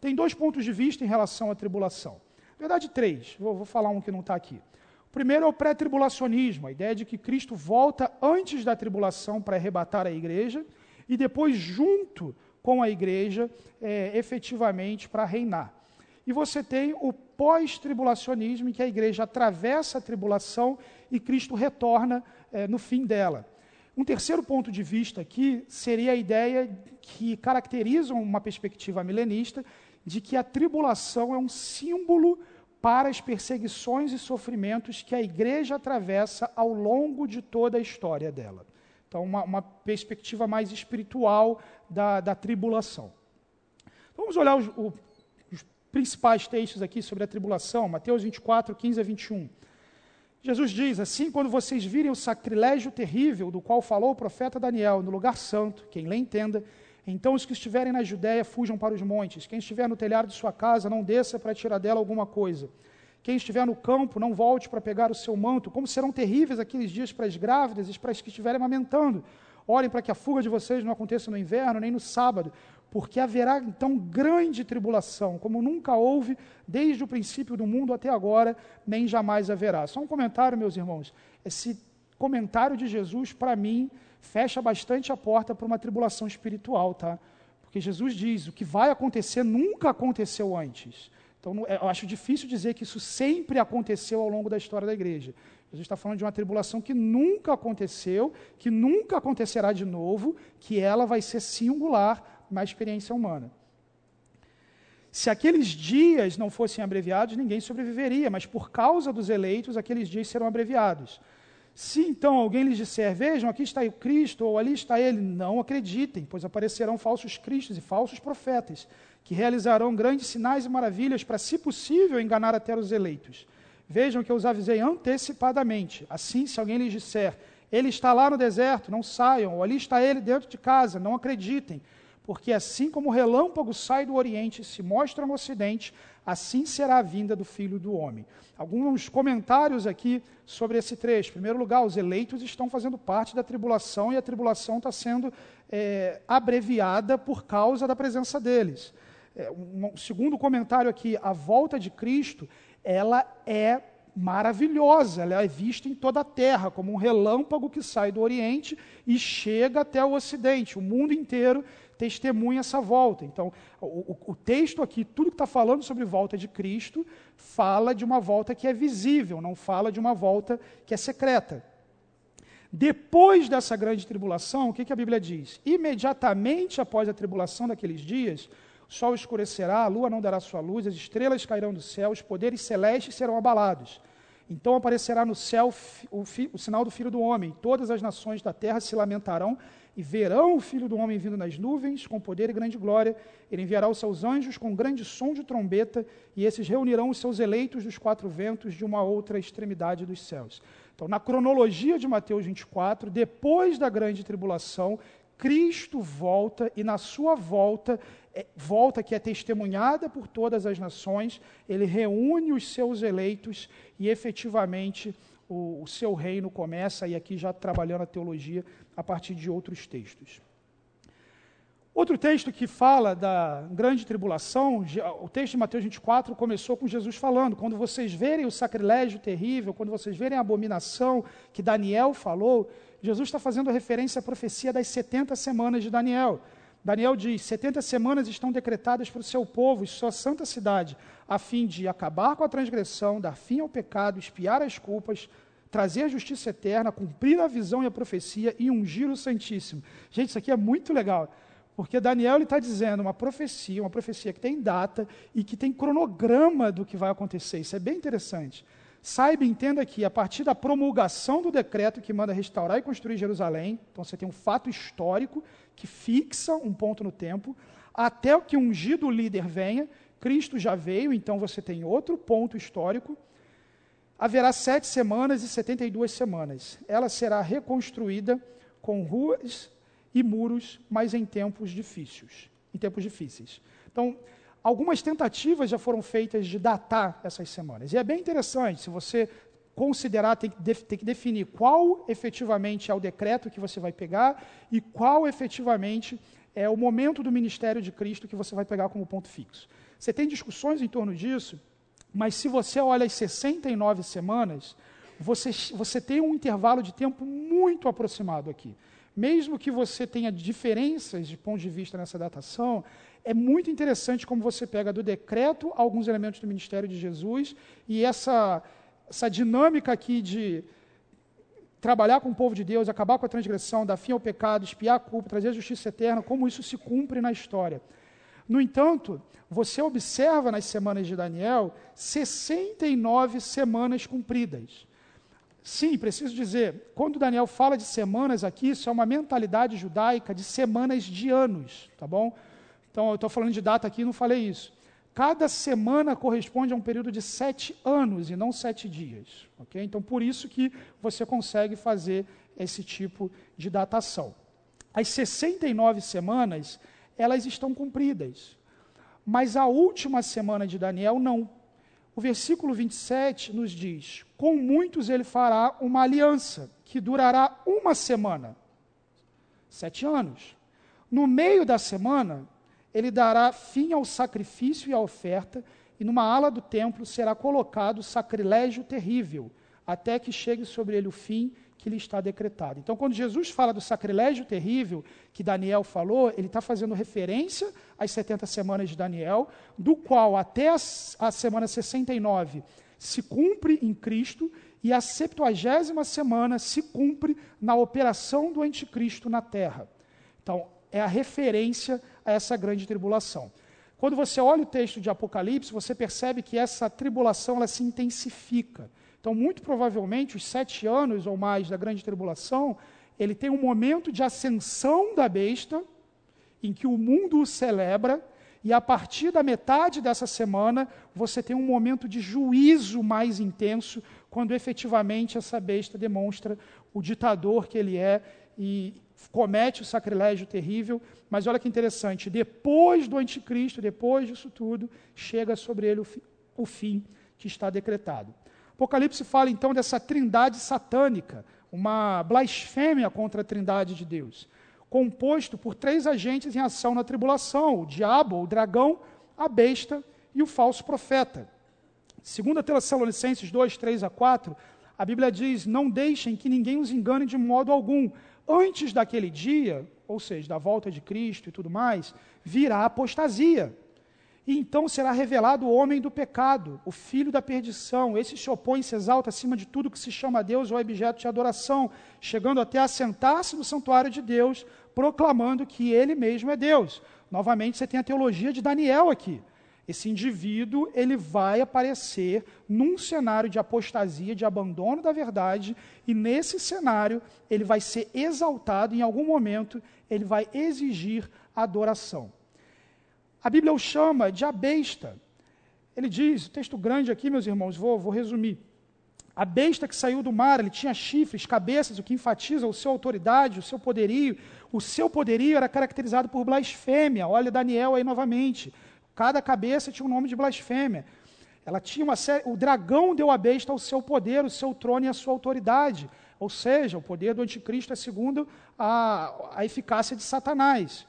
Tem dois pontos de vista em relação à tribulação. Na verdade, três. Vou, vou falar um que não está aqui. O primeiro é o pré-tribulacionismo, a ideia de que Cristo volta antes da tribulação para arrebatar a igreja e depois, junto com a igreja, é, efetivamente para reinar. E você tem o pós-tribulacionismo, em que a igreja atravessa a tribulação e Cristo retorna é, no fim dela. Um terceiro ponto de vista aqui seria a ideia que caracteriza uma perspectiva milenista de que a tribulação é um símbolo para as perseguições e sofrimentos que a igreja atravessa ao longo de toda a história dela. Então, uma, uma perspectiva mais espiritual da, da tribulação. Vamos olhar os, os principais textos aqui sobre a tribulação, Mateus 24, 15 a 21. Jesus diz: Assim, quando vocês virem o sacrilégio terrível do qual falou o profeta Daniel no lugar santo, quem lê entenda, então os que estiverem na Judéia fujam para os montes. Quem estiver no telhado de sua casa, não desça para tirar dela alguma coisa. Quem estiver no campo, não volte para pegar o seu manto. Como serão terríveis aqueles dias para as grávidas e para as que estiverem amamentando. Orem para que a fuga de vocês não aconteça no inverno, nem no sábado, porque haverá então grande tribulação, como nunca houve desde o princípio do mundo até agora, nem jamais haverá. Só um comentário, meus irmãos. Esse comentário de Jesus, para mim, fecha bastante a porta para uma tribulação espiritual, tá? Porque Jesus diz: o que vai acontecer nunca aconteceu antes. Então, é, eu acho difícil dizer que isso sempre aconteceu ao longo da história da igreja. Jesus está falando de uma tribulação que nunca aconteceu, que nunca acontecerá de novo, que ela vai ser singular na experiência humana. Se aqueles dias não fossem abreviados, ninguém sobreviveria, mas por causa dos eleitos, aqueles dias serão abreviados. Se então alguém lhes disser, vejam, aqui está o Cristo, ou ali está ele, não acreditem, pois aparecerão falsos cristos e falsos profetas, que realizarão grandes sinais e maravilhas para, se possível, enganar até os eleitos. Vejam que eu os avisei antecipadamente. Assim, se alguém lhes disser, ele está lá no deserto, não saiam, ou ali está ele dentro de casa, não acreditem, porque assim como o relâmpago sai do Oriente e se mostra no Ocidente, assim será a vinda do Filho do Homem. Alguns comentários aqui sobre esse trecho. Em primeiro lugar, os eleitos estão fazendo parte da tribulação e a tribulação está sendo é, abreviada por causa da presença deles. É, um segundo comentário aqui, a volta de Cristo, ela é maravilhosa, ela é vista em toda a terra, como um relâmpago que sai do Oriente e chega até o Ocidente. O mundo inteiro testemunha essa volta. Então, o, o texto aqui, tudo que está falando sobre volta de Cristo, fala de uma volta que é visível, não fala de uma volta que é secreta. Depois dessa grande tribulação, o que, que a Bíblia diz? Imediatamente após a tribulação daqueles dias, o sol escurecerá, a lua não dará sua luz, as estrelas cairão do céu, os poderes celestes serão abalados. Então aparecerá no céu o, o, sinal do Filho do Homem. Todas as nações da terra se lamentarão e verão o Filho do Homem vindo nas nuvens com poder e grande glória. Ele enviará os seus anjos com grande som de trombeta e esses reunirão os seus eleitos dos quatro ventos de uma outra extremidade dos céus. Então, na cronologia de Mateus 24, depois da grande tribulação, Cristo volta e na sua volta, é, volta que é testemunhada por todas as nações, ele reúne os seus eleitos e efetivamente o, o seu reino começa, e aqui já trabalhando a teologia a partir de outros textos. Outro texto que fala da grande tribulação, o texto de Mateus 24 começou com Jesus falando: quando vocês verem o sacrilégio terrível, quando vocês verem a abominação que Daniel falou, Jesus está fazendo referência à profecia das 70 semanas de Daniel. Daniel diz: 70 semanas estão decretadas para o seu povo e sua santa cidade, a fim de acabar com a transgressão, dar fim ao pecado, espiar as culpas, trazer a justiça eterna, cumprir a visão e a profecia e ungir o Santíssimo. Gente, isso aqui é muito legal. Porque Daniel está dizendo uma profecia, uma profecia que tem data e que tem cronograma do que vai acontecer. Isso é bem interessante. Saiba e entenda que, a partir da promulgação do decreto que manda restaurar e construir Jerusalém, então você tem um fato histórico que fixa um ponto no tempo, até que o ungido líder venha, Cristo já veio, então você tem outro ponto histórico. Haverá sete semanas e setenta e duas semanas. Ela será reconstruída com ruas e muros, mas em tempos difíceis. Em tempos difíceis. Então, algumas tentativas já foram feitas de datar essas semanas. E é bem interessante, se você considerar, tem que, tem que definir qual efetivamente é o decreto que você vai pegar e qual efetivamente é o momento do ministério de Cristo que você vai pegar como ponto fixo. Você tem discussões em torno disso, mas se você olha as 69 semanas, você, você tem um intervalo de tempo muito aproximado aqui. Mesmo que você tenha diferenças de ponto de vista nessa datação, é muito interessante como você pega do decreto alguns elementos do ministério de Jesus e essa, essa dinâmica aqui de trabalhar com o povo de Deus, acabar com a transgressão, dar fim ao pecado, espiar a culpa, trazer a justiça eterna, como isso se cumpre na história. No entanto, você observa nas semanas de Daniel 69 semanas cumpridas. Sim, preciso dizer, quando Daniel fala de semanas aqui, isso é uma mentalidade judaica de semanas de anos, tá bom? Então, eu estou falando de data aqui, não falei isso. Cada semana corresponde a um período de sete anos e não sete dias, ok? Então, por isso que você consegue fazer esse tipo de datação. As 69 semanas elas estão cumpridas. Mas a última semana de Daniel, não. O versículo 27 nos diz: Com muitos ele fará uma aliança, que durará uma semana, sete anos. No meio da semana, ele dará fim ao sacrifício e à oferta, e numa ala do templo será colocado sacrilégio terrível, até que chegue sobre ele o fim que lhe está decretado. Então, quando Jesus fala do sacrilégio terrível que Daniel falou, ele está fazendo referência às 70 semanas de Daniel, do qual até a, a semana 69 se cumpre em Cristo e a 70 semana se cumpre na operação do anticristo na terra. Então, é a referência a essa grande tribulação. Quando você olha o texto de Apocalipse, você percebe que essa tribulação ela se intensifica. Então, muito provavelmente, os sete anos ou mais da grande tribulação, ele tem um momento de ascensão da besta, em que o mundo o celebra, e a partir da metade dessa semana, você tem um momento de juízo mais intenso, quando efetivamente essa besta demonstra o ditador que ele é e comete o sacrilégio terrível. Mas olha que interessante, depois do anticristo, depois disso tudo, chega sobre ele o, fi, o fim que está decretado. Apocalipse fala então dessa trindade satânica, uma blasfêmia contra a trindade de Deus, composto por três agentes em ação na tribulação: o diabo, o dragão, a besta e o falso profeta. Segundo a Tessalonicenses 2, 3 a 4, a Bíblia diz: Não deixem que ninguém os engane de modo algum. Antes daquele dia, ou seja, da volta de Cristo e tudo mais, virá apostasia e então será revelado o homem do pecado, o filho da perdição. Esse se opõe se exalta acima de tudo que se chama Deus ou objeto de adoração, chegando até a sentar-se no santuário de Deus, proclamando que ele mesmo é Deus. Novamente, você tem a teologia de Daniel aqui. Esse indivíduo, ele vai aparecer num cenário de apostasia, de abandono da verdade, e nesse cenário ele vai ser exaltado, em algum momento ele vai exigir adoração. A Bíblia o chama de a besta. Ele diz, texto grande aqui, meus irmãos, vou, vou resumir. A besta que saiu do mar, ele tinha chifres, cabeças, o que enfatiza o seu autoridade, o seu poderio. O seu poderio era caracterizado por blasfêmia. Olha Daniel aí novamente. Cada cabeça tinha um nome de blasfêmia. Ela tinha uma série, o dragão deu à besta o seu poder, o seu trono e a sua autoridade. Ou seja, o poder do anticristo é segundo a, a eficácia de Satanás.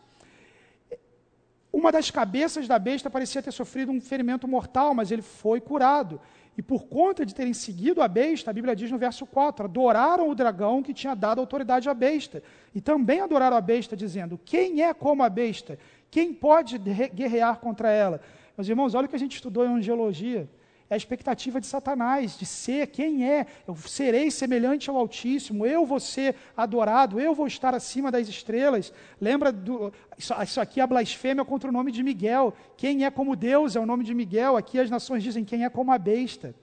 Uma das cabeças da besta parecia ter sofrido um ferimento mortal, mas ele foi curado. E por conta de terem seguido a besta, a Bíblia diz no verso 4: adoraram o dragão que tinha dado autoridade à besta. E também adoraram a besta, dizendo: Quem é como a besta? Quem pode guerrear contra ela? Meus irmãos, olha o que a gente estudou em angiologia. É a expectativa de Satanás, de ser quem é. Eu serei semelhante ao Altíssimo, eu vou ser adorado, eu vou estar acima das estrelas. Lembra, do, isso, aqui é a blasfêmia contra o nome de Miguel. Quem é como Deus é o nome de Miguel. Aqui as nações dizem quem é como a besta.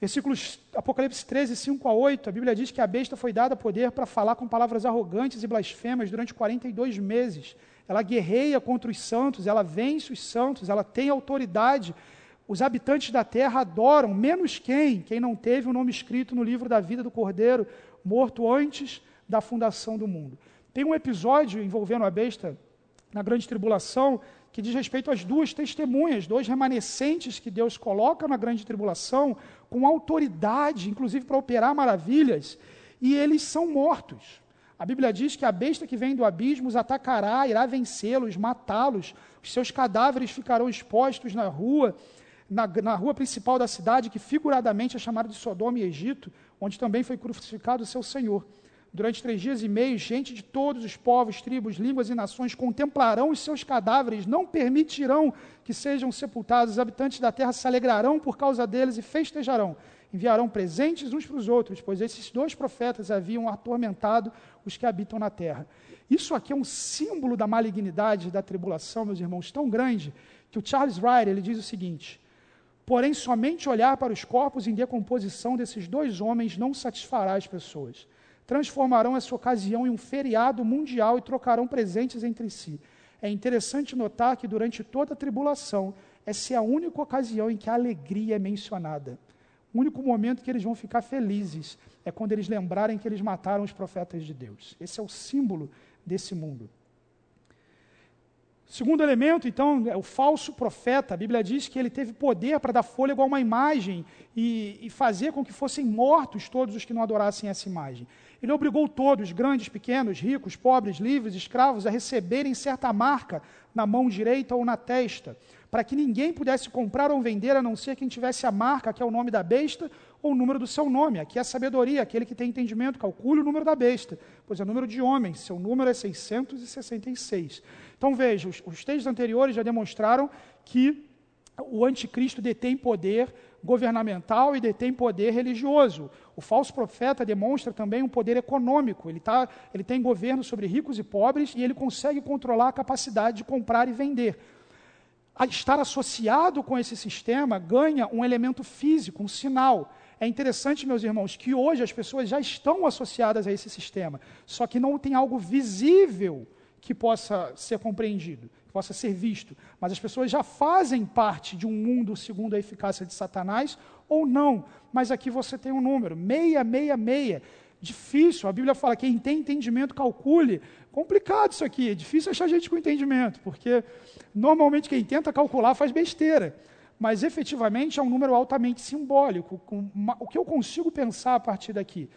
Versículos Apocalipse 13, 5 a 8, a Bíblia diz que a besta foi dada poder para falar com palavras arrogantes e blasfemas durante 42 meses. Ela guerreia contra os santos, ela vence os santos, ela tem autoridade. Os habitantes da terra adoram, menos quem? Quem não teve o nome escrito no livro da vida do Cordeiro, morto antes da fundação do mundo. Tem um episódio envolvendo a besta na grande tribulação que diz respeito às duas testemunhas, dois remanescentes que Deus coloca na grande tribulação, com autoridade, inclusive para operar maravilhas, e eles são mortos. A Bíblia diz que a besta que vem do abismo os atacará, irá vencê-los, matá-los, os seus cadáveres ficarão expostos na rua, na, na, rua principal da cidade, que figuradamente é chamada de Sodoma e Egito, onde também foi crucificado o seu Senhor. Durante três dias e meio, gente de todos os povos, tribos, línguas e nações contemplarão os seus cadáveres, não permitirão que sejam sepultados. Os habitantes da terra se alegrarão por causa deles e festejarão. Enviarão presentes uns para os outros, pois esses dois profetas haviam atormentado os que habitam na terra. Isso aqui é um símbolo da malignidade da tribulação, meus irmãos, tão grande que o Charles Wright ele diz o seguinte: Porém, somente olhar para os corpos em decomposição desses dois homens não satisfará as pessoas transformarão essa ocasião em um feriado mundial e trocarão presentes entre si. É interessante notar que durante toda a tribulação, essa é a única ocasião em que a alegria é mencionada. O único momento que eles vão ficar felizes é quando eles lembrarem que eles mataram os profetas de Deus. Esse é o símbolo desse mundo. Segundo elemento, então, é o falso profeta. A Bíblia diz que ele teve poder para dar fôlego a uma imagem e, e, fazer com que fossem mortos todos os que não adorassem essa imagem. Ele obrigou todos, grandes, pequenos, ricos, pobres, livres, escravos, a receberem certa marca na mão direita ou na testa, para que ninguém pudesse comprar ou vender a não ser quem tivesse a marca, que é o nome da besta, ou o número do seu nome. Aqui é a sabedoria, aquele que tem entendimento, calcule o número da besta, pois é o número de homens, seu número é 666. Então veja, os, os textos anteriores já demonstraram que o anticristo detém poder governamental e detém poder religioso. O falso profeta demonstra também um poder econômico. Ele, tá, ele tem governo sobre ricos e pobres e ele consegue controlar a capacidade de comprar e vender. A estar associado com esse sistema ganha um elemento físico, um sinal. É interessante, meus irmãos, que hoje as pessoas já estão associadas a esse sistema, só que não tem algo visível que possa ser compreendido, que possa ser visto. Mas as pessoas já fazem parte de um mundo segundo a eficácia de Satanás ou não. Mas aqui você tem um número, 666. Difícil, a Bíblia fala: quem tem entendimento, calcule. Complicado isso aqui, é difícil achar gente com entendimento, porque normalmente quem tenta calcular faz besteira mas efetivamente é um número altamente simbólico. O que eu consigo pensar a partir daqui?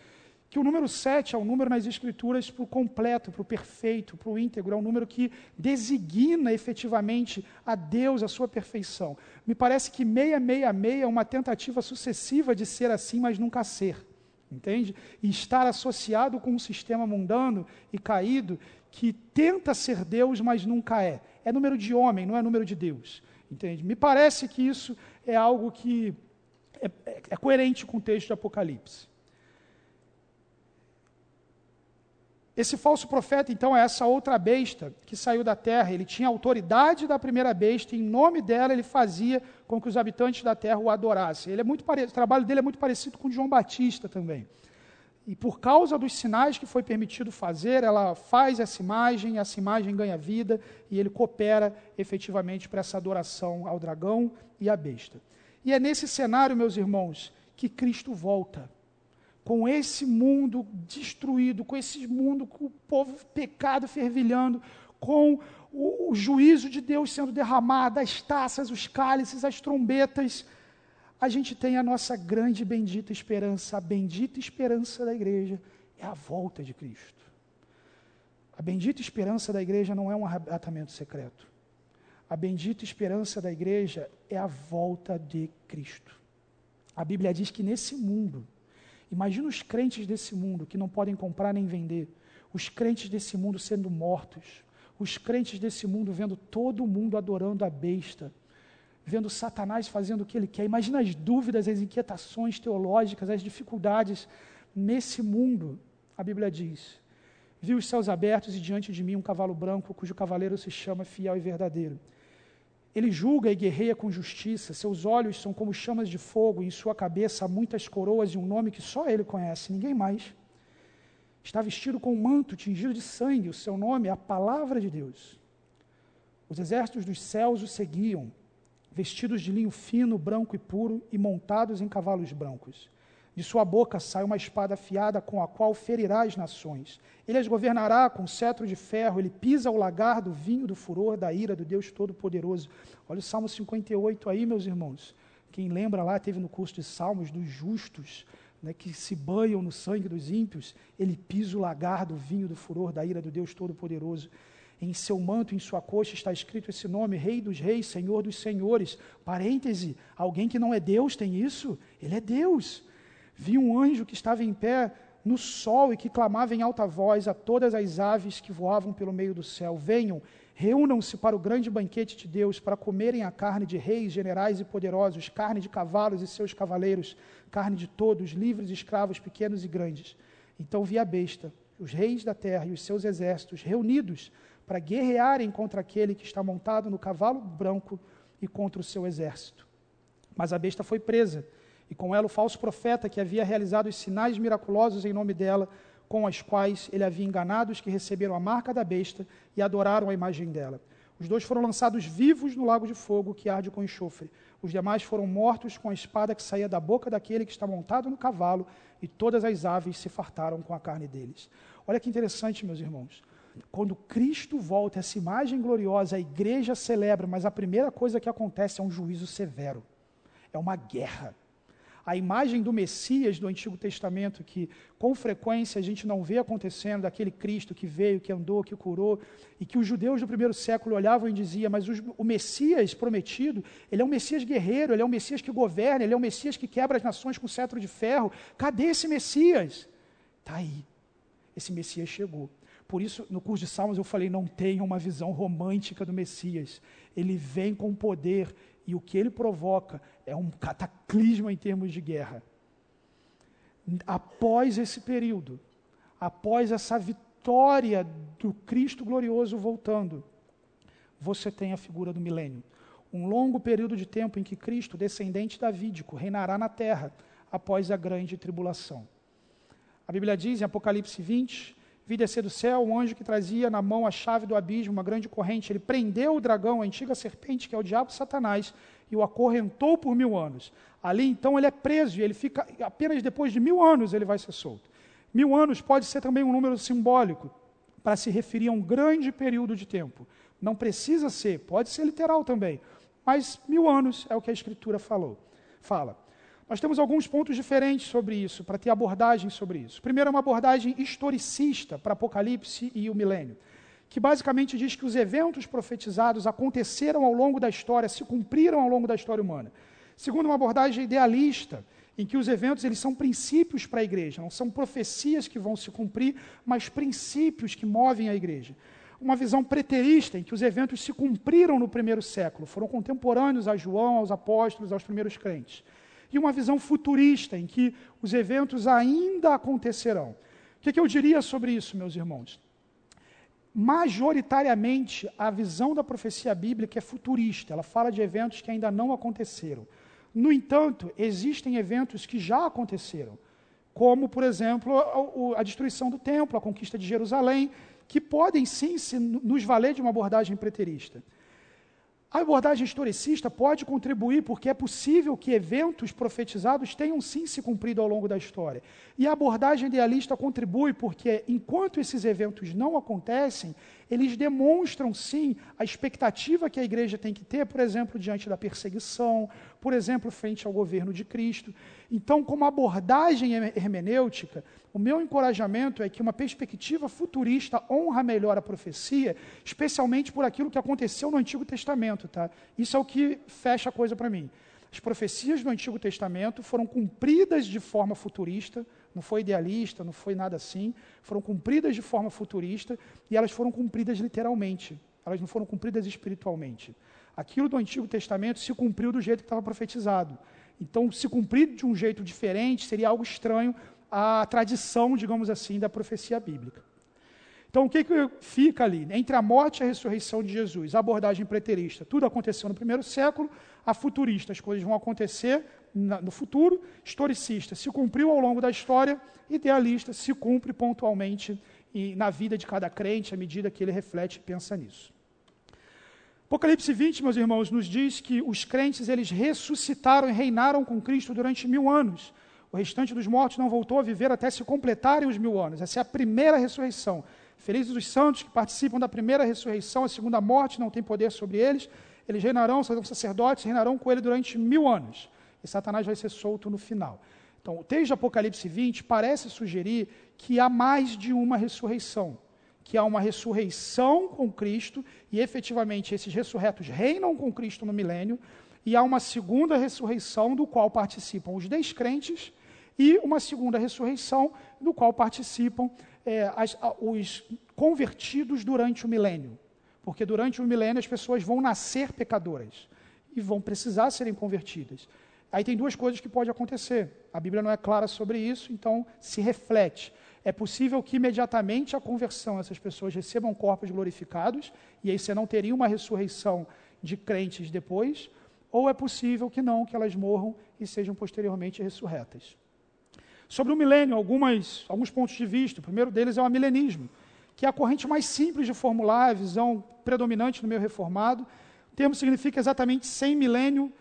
Que o número 7 é um número nas Escrituras para o completo, para o perfeito, para o íntegro, é um número que designa efetivamente a Deus, a sua perfeição. Me parece que 666 é uma tentativa sucessiva de ser assim, mas nunca ser. Entende? E estar associado com um sistema mundano e caído que tenta ser Deus, mas nunca é. É número de homem, não é número de Deus. Entende? Me parece que isso é algo que é, é, é coerente com o texto de Apocalipse. Esse falso profeta, então, é essa outra besta que saiu da terra. Ele tinha autoridade da primeira besta, e em nome dela ele fazia com que os habitantes da terra o adorassem. Ele é muito o trabalho dele é muito parecido com o de João Batista também. E por causa dos sinais que foi permitido fazer, ela faz essa imagem, essa imagem ganha vida e ele coopera efetivamente para essa adoração ao dragão e à besta. E é nesse cenário, meus irmãos, que Cristo volta. Com esse mundo destruído, com esse mundo com o povo pecado fervilhando, com o, o juízo de Deus sendo derramado, as taças, os cálices, as trombetas a gente tem a nossa grande bendita esperança. A bendita esperança da igreja é a volta de Cristo. A bendita esperança da igreja não é um arrebatamento secreto. A bendita esperança da igreja é a volta de Cristo. A Bíblia diz que nesse mundo, imagina os crentes desse mundo que não podem comprar nem vender, os crentes desse mundo sendo mortos, os crentes desse mundo vendo todo mundo adorando a besta, vendo Satanás fazendo o que ele quer. Imagina as dúvidas, as inquietações teológicas, as dificuldades nesse mundo. A Bíblia diz: Vi os céus abertos e diante de mim um cavalo branco, cujo cavaleiro se chama Fiel e Verdadeiro. Ele julga e guerreia com justiça, seus olhos são como chamas de fogo, e em sua cabeça há muitas coroas e um nome que só ele conhece, ninguém mais. Está vestido com um manto tingido de sangue, o seu nome é a Palavra de Deus. Os exércitos dos céus o seguiam, vestidos de linho fino, branco e puro, e montados em cavalos brancos. De sua boca sai uma espada afiada com a qual ferirá as nações. Ele as governará com cetro de ferro, ele pisa o lagar do vinho do furor da ira do Deus Todo-Poderoso. Olha o Salmo 58 aí, meus irmãos. Quem lembra lá, teve no curso de Salmos dos justos, né, que se banham no sangue dos ímpios. Ele pisa o lagar do vinho do furor da ira do Deus Todo-Poderoso. Em seu manto, em sua coxa, está escrito esse nome: Rei dos Reis, Senhor dos Senhores. Parêntese: alguém que não é Deus tem isso? Ele é Deus. Vi um anjo que estava em pé no sol e que clamava em alta voz a todas as aves que voavam pelo meio do céu: Venham, reúnam-se para o grande banquete de Deus, para comerem a carne de reis, generais e poderosos, carne de cavalos e seus cavaleiros, carne de todos, livres e escravos, pequenos e grandes. Então vi a besta, os reis da terra e os seus exércitos reunidos para guerrearem contra aquele que está montado no cavalo branco e contra o seu exército. Mas a besta foi presa e com ela o falso profeta que havia realizado os sinais miraculosos em nome dela, com as quais ele havia enganado os que receberam a marca da besta e adoraram a imagem dela. Os dois foram lançados vivos no lago de fogo que arde com enxofre. Os demais foram mortos com a espada que saía da boca daquele que está montado no cavalo, e todas as aves se fartaram com a carne deles. Olha que interessante, meus irmãos. Quando Cristo volta, essa imagem gloriosa, a igreja celebra, mas a primeira coisa que acontece é um juízo severo. É uma guerra a imagem do Messias do Antigo Testamento, que com frequência a gente não vê acontecendo, daquele Cristo que veio, que andou, que curou, e que os judeus do primeiro século olhavam e diziam, mas o Messias prometido, ele é um Messias guerreiro, ele é um Messias que governa, ele é um Messias que quebra as nações com cetro de ferro. Cadê esse Messias? Está aí. Esse Messias chegou. Por isso, no curso de Salmos, eu falei: não tenha uma visão romântica do Messias. Ele vem com poder e o que ele provoca é um cataclisma em termos de guerra. Após esse período, após essa vitória do Cristo glorioso voltando, você tem a figura do milênio. Um longo período de tempo em que Cristo, descendente davídico, reinará na terra após a grande tribulação. A Bíblia diz em Apocalipse 20 vi descer do céu um anjo que trazia na mão a chave do abismo, uma grande corrente. Ele prendeu o dragão, a antiga serpente, que é o diabo Satanás, e o acorrentou por mil anos. Ali então ele é preso e ele fica, apenas depois de mil anos ele vai ser solto. Mil anos pode ser também um número simbólico para se referir a um grande período de tempo. Não precisa ser, pode ser literal também, mas mil anos é o que a Escritura falou, fala. Nós temos alguns pontos diferentes sobre isso, para ter abordagem sobre isso. Primeiro, é uma abordagem historicista para Apocalipse e o milênio, que basicamente diz que os eventos profetizados aconteceram ao longo da história, se cumpriram ao longo da história humana. Segundo, uma abordagem idealista, em que os eventos eles são princípios para a igreja, não são profecias que vão se cumprir, mas princípios que movem a igreja. Uma visão preterista, em que os eventos se cumpriram no primeiro século, foram contemporâneos a João, aos apóstolos, aos primeiros crentes e uma visão futurista, em que os eventos ainda acontecerão. O que, é que eu diria sobre isso, meus irmãos? Majoritariamente, a visão da profecia bíblica é futurista, ela fala de eventos que ainda não aconteceram. No entanto, existem eventos que já aconteceram, como, por exemplo, a, destruição do templo, a conquista de Jerusalém, que podem sim nos valer de uma abordagem preterista. A abordagem historicista pode contribuir porque é possível que eventos profetizados tenham sim se cumprido ao longo da história. E a abordagem idealista contribui porque, enquanto esses eventos não acontecem, eles demonstram sim a expectativa que a igreja tem que ter, por exemplo, diante da perseguição, por exemplo, frente ao governo de Cristo. Então, como abordagem hermenêutica, o meu encorajamento é que uma perspectiva futurista honra melhor a profecia, especialmente por aquilo que aconteceu no Antigo Testamento. Tá? Isso é o que fecha a coisa para mim. As profecias do Antigo Testamento foram cumpridas de forma futurista, não foi idealista, não foi nada assim, foram cumpridas de forma futurista e elas foram cumpridas literalmente. elas não foram cumpridas espiritualmente. Aquilo do Antigo Testamento se cumpriu do jeito que estava profetizado. Então, se cumprir de um jeito diferente seria algo estranho à tradição, digamos assim, da profecia bíblica. Então, o que, que fica ali? Entre a morte e a ressurreição de Jesus, a abordagem preterista, tudo aconteceu no primeiro século, a futurista, as coisas vão acontecer no futuro, historicista, se cumpriu ao longo da história, idealista, se cumpre pontualmente e na vida de cada crente à medida que ele reflete e pensa nisso. Apocalipse 20, meus irmãos, nos diz que os crentes eles ressuscitaram e reinaram com Cristo durante mil anos. O restante dos mortos não voltou a viver até se completarem os mil anos. Essa é a primeira ressurreição. Felizes os santos que participam da primeira ressurreição, a segunda morte não tem poder sobre eles. Eles reinarão, serão sacerdotes, reinarão com ele durante mil anos. E Satanás vai ser solto no final. Então, o texto de Apocalipse 20 parece sugerir que há mais de uma ressurreição, que há uma ressurreição com Cristo e efetivamente esses ressurretos reinam com Cristo no milênio, e há uma segunda ressurreição do qual participam os descrentes e uma segunda ressurreição do qual participam é, as, os convertidos durante o milênio. Porque durante o milênio as pessoas vão nascer pecadoras e vão precisar serem convertidas. Aí tem duas coisas que podem acontecer. A Bíblia não é clara sobre isso, então se reflete. É possível que imediatamente a conversão essas pessoas recebam corpos glorificados, e aí você não teria uma ressurreição de crentes depois, ou é possível que não, que elas morram e sejam posteriormente ressurretas. Sobre o milênio, algumas, alguns pontos de vista. O primeiro deles é o milenismo, que é a corrente mais simples de formular, a visão predominante no meio reformado. O termo significa exatamente sem milênio,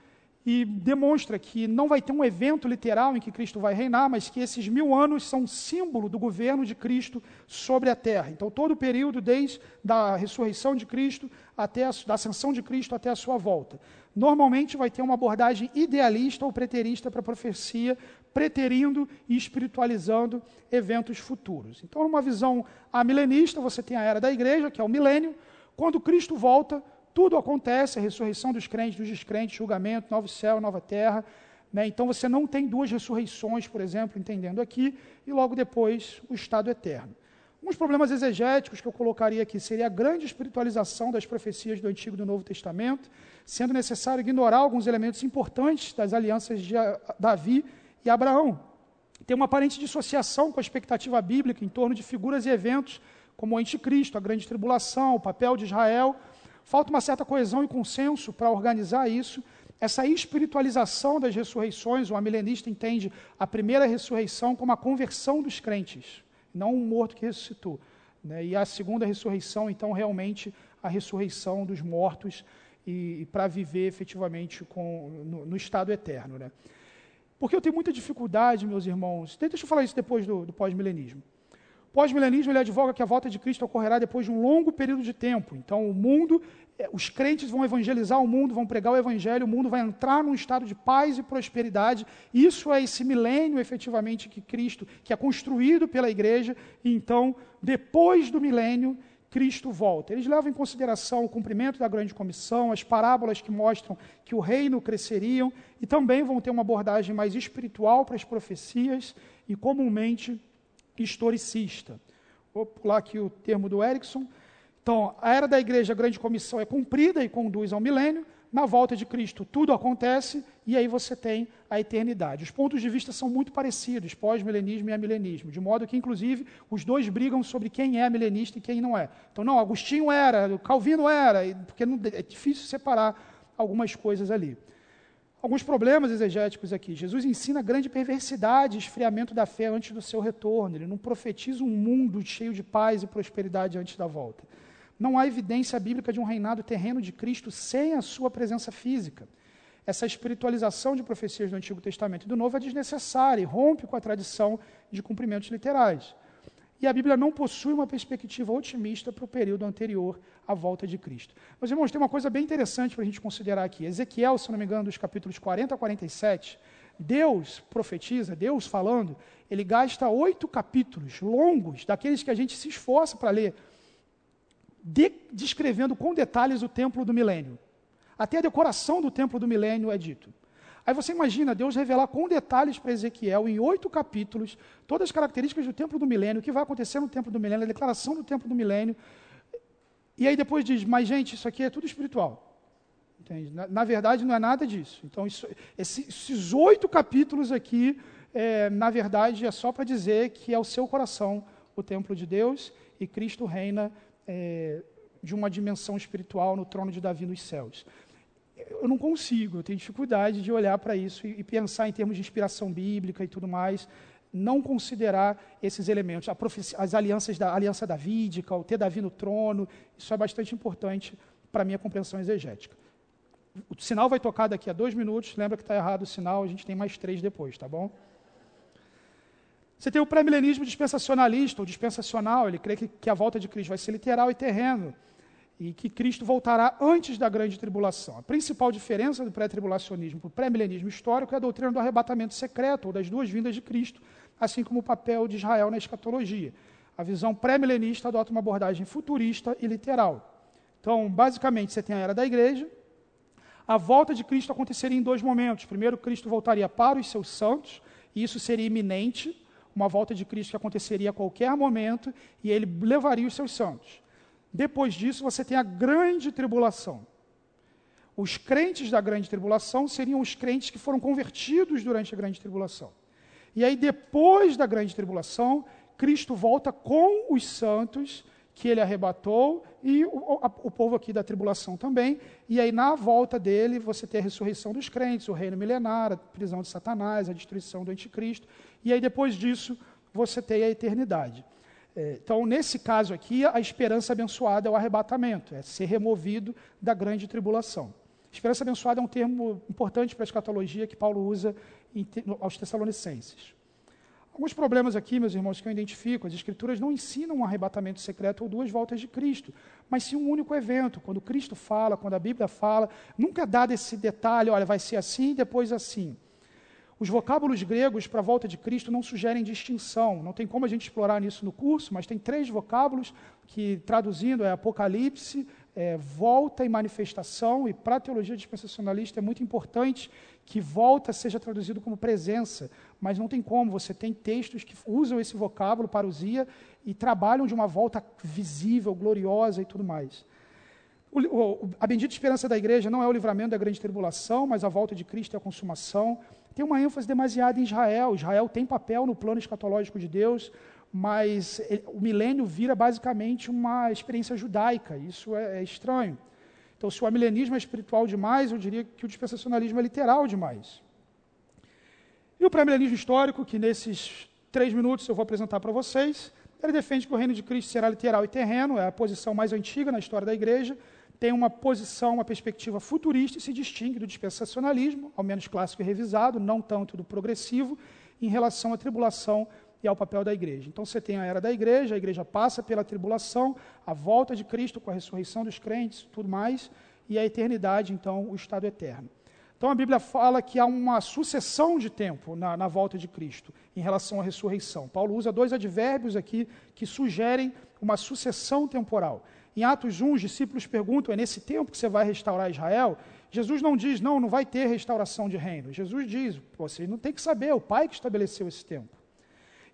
e demonstra que não vai ter um evento literal em que Cristo vai reinar, mas que esses mil anos são símbolo do governo de Cristo sobre a terra. Então, todo o período, desde a ressurreição de Cristo até a da ascensão de Cristo até a sua volta. Normalmente vai ter uma abordagem idealista ou preterista para a profecia, preterindo e espiritualizando eventos futuros. Então, numa visão amilenista, você tem a era da igreja, que é o milênio. Quando Cristo volta, tudo acontece, a ressurreição dos crentes, dos descrentes, julgamento, novo céu, nova terra. Né? Então você não tem duas ressurreições, por exemplo, entendendo aqui, e logo depois o estado eterno. Alguns problemas exegéticos que eu colocaria aqui seria a grande espiritualização das profecias do Antigo e do Novo Testamento, sendo necessário ignorar alguns elementos importantes das alianças de Davi e Abraão. Tem uma aparente dissociação com a expectativa bíblica em torno de figuras e eventos como o anticristo, a grande tribulação, o papel de Israel Falta uma certa coesão e consenso para organizar isso. Essa espiritualização das ressurreições, o amilenista entende a primeira ressurreição como a conversão dos crentes, não um morto que ressuscitou. Né? E a segunda ressurreição, então, realmente a ressurreição dos mortos e, e para viver efetivamente com, no, no estado eterno. Né? Porque eu tenho muita dificuldade, meus irmãos, deixa eu falar isso depois do, do pós-milenismo. Pós-milenismo, ele advoga que a volta de Cristo ocorrerá depois de um longo período de tempo. Então, o mundo, eh, os crentes vão evangelizar o mundo, vão pregar o evangelho, o mundo vai entrar num estado de paz e prosperidade. Isso é esse milênio, efetivamente, que Cristo, que é construído pela igreja. E então, depois do milênio, Cristo volta. Eles levam em consideração o cumprimento da grande comissão, as parábolas que mostram que o reino cresceriam, e também vão ter uma abordagem mais espiritual para as profecias e comumente historicista. Vou pular aqui o termo do Erickson. Então, a era da igreja, a grande comissão é cumprida e conduz ao milênio. Na volta de Cristo, tudo acontece e aí você tem a eternidade. Os pontos de vista são muito parecidos, pós-milenismo e amilenismo, de modo que, inclusive, os dois brigam sobre quem é milenista e quem não é. Então, não, Agostinho era, Calvino era, porque é difícil separar algumas coisas ali. Alguns problemas exegéticos aqui. Jesus ensina grande perversidade esfriamento da fé antes do seu retorno. Ele não profetiza um mundo cheio de paz e prosperidade antes da volta. Não há evidência bíblica de um reinado terreno de Cristo sem a sua presença física. Essa espiritualização de profecias do Antigo Testamento e do Novo é desnecessária e rompe com a tradição de cumprimentos literais. E a Bíblia não possui uma perspectiva otimista para o período anterior à volta de Cristo. Mas, irmãos, tem uma coisa bem interessante para a gente considerar aqui. Ezequiel, se não me engano, dos capítulos 40 a 47, Deus profetiza, Deus falando, ele gasta oito capítulos longos, daqueles que a gente se esforça para ler, de, descrevendo com detalhes o templo do milênio. Até a decoração do templo do milênio é dito. Aí você imagina Deus revelar com detalhes para Ezequiel, em oito capítulos, todas as características do templo do milênio, o que vai acontecer no templo do milênio, a declaração do templo do milênio. E aí depois diz, mas gente, isso aqui é tudo espiritual. Na, na, verdade, não é nada disso. Então, isso, esses oito capítulos aqui, é, na verdade, é só para dizer que é o seu coração o templo de Deus e Cristo reina é, de uma dimensão espiritual no trono de Davi nos céus. Eu não consigo, eu tenho dificuldade de olhar para isso e, e, pensar em termos de inspiração bíblica e tudo mais, não considerar esses elementos, as alianças da aliança davídica, o ter Davi no trono, isso é bastante importante para a minha compreensão exegética. O sinal vai tocar daqui a dois minutos, lembra que está errado o sinal, a gente tem mais três depois, tá bom? Você tem o pré-milenismo dispensacionalista, ou dispensacional, ele crê que, que a volta de Cristo vai ser literal e terreno, e que Cristo voltará antes da grande tribulação. A principal diferença do pré-tribulacionismo para o pré-milenismo histórico é a doutrina do arrebatamento secreto, ou das duas vindas de Cristo, assim como o papel de Israel na escatologia. A visão pré-milenista adota uma abordagem futurista e literal. Então, basicamente, você tem a era da igreja, a volta de Cristo aconteceria em dois momentos. Primeiro, Cristo voltaria para os seus santos, e isso seria iminente, uma volta de Cristo que aconteceria a qualquer momento e ele levaria os seus santos. Depois disso, você tem a grande tribulação. Os crentes da grande tribulação seriam os crentes que foram convertidos durante a grande tribulação. E aí, depois da grande tribulação, Cristo volta com os santos que ele arrebatou e o, a, o, povo aqui da tribulação também. E aí, na volta dele, você tem a ressurreição dos crentes, o reino milenar, a prisão de Satanás, a destruição do anticristo. E aí, depois disso, você tem a eternidade. É, então, nesse caso aqui, a esperança abençoada é o arrebatamento, é ser removido da grande tribulação. Esperança abençoada é um termo importante para a escatologia que Paulo usa aos Tessalonicenses. Alguns problemas aqui, meus irmãos, que eu identifico. As Escrituras não ensinam um arrebatamento secreto ou duas voltas de Cristo, mas sim um único evento. Quando Cristo fala, quando a Bíblia fala, nunca é dado esse detalhe, olha, vai ser assim, depois assim. Os vocábulos gregos para a volta de Cristo não sugerem distinção. Não tem como a gente explorar nisso no curso, mas tem três vocábulos que, traduzindo, é Apocalipse, é, volta e manifestação, e para a teologia dispensacionalista é muito importante que volta seja traduzido como presença, mas não tem como, você tem textos que usam esse vocábulo, parousia, e trabalham de uma volta visível, gloriosa e tudo mais. O, o, a bendita esperança da igreja não é o livramento da grande tribulação, mas a volta de Cristo e a consumação. Tem uma ênfase demasiada em Israel. Israel tem papel no plano escatológico de Deus, mas o milênio vira basicamente uma experiência judaica. Isso é, é estranho. Então, se o amilenismo é espiritual demais, eu diria que o dispensacionalismo é literal demais. E o pré-milenismo histórico, que nesses três minutos eu vou apresentar para vocês, ele defende que o reino de Cristo será literal e terreno, é a posição mais antiga na história da igreja, tem uma posição, uma perspectiva futurista e se distingue do dispensacionalismo, ao menos clássico e revisado, não tanto do progressivo, em relação à tribulação e ao papel da igreja. Então você tem a era da igreja, a igreja passa pela tribulação, a volta de Cristo com a ressurreição dos crentes, tudo mais, e a eternidade, então, o estado eterno. Então a Bíblia fala que há uma sucessão de tempo na, na volta de Cristo em relação à ressurreição. Paulo usa dois advérbios aqui que sugerem uma sucessão temporal. Em Atos 1, os discípulos perguntam: é nesse tempo que você vai restaurar Israel? Jesus não diz, não, não vai ter restauração de reino. Jesus diz, você não tem que saber, é o Pai que estabeleceu esse tempo.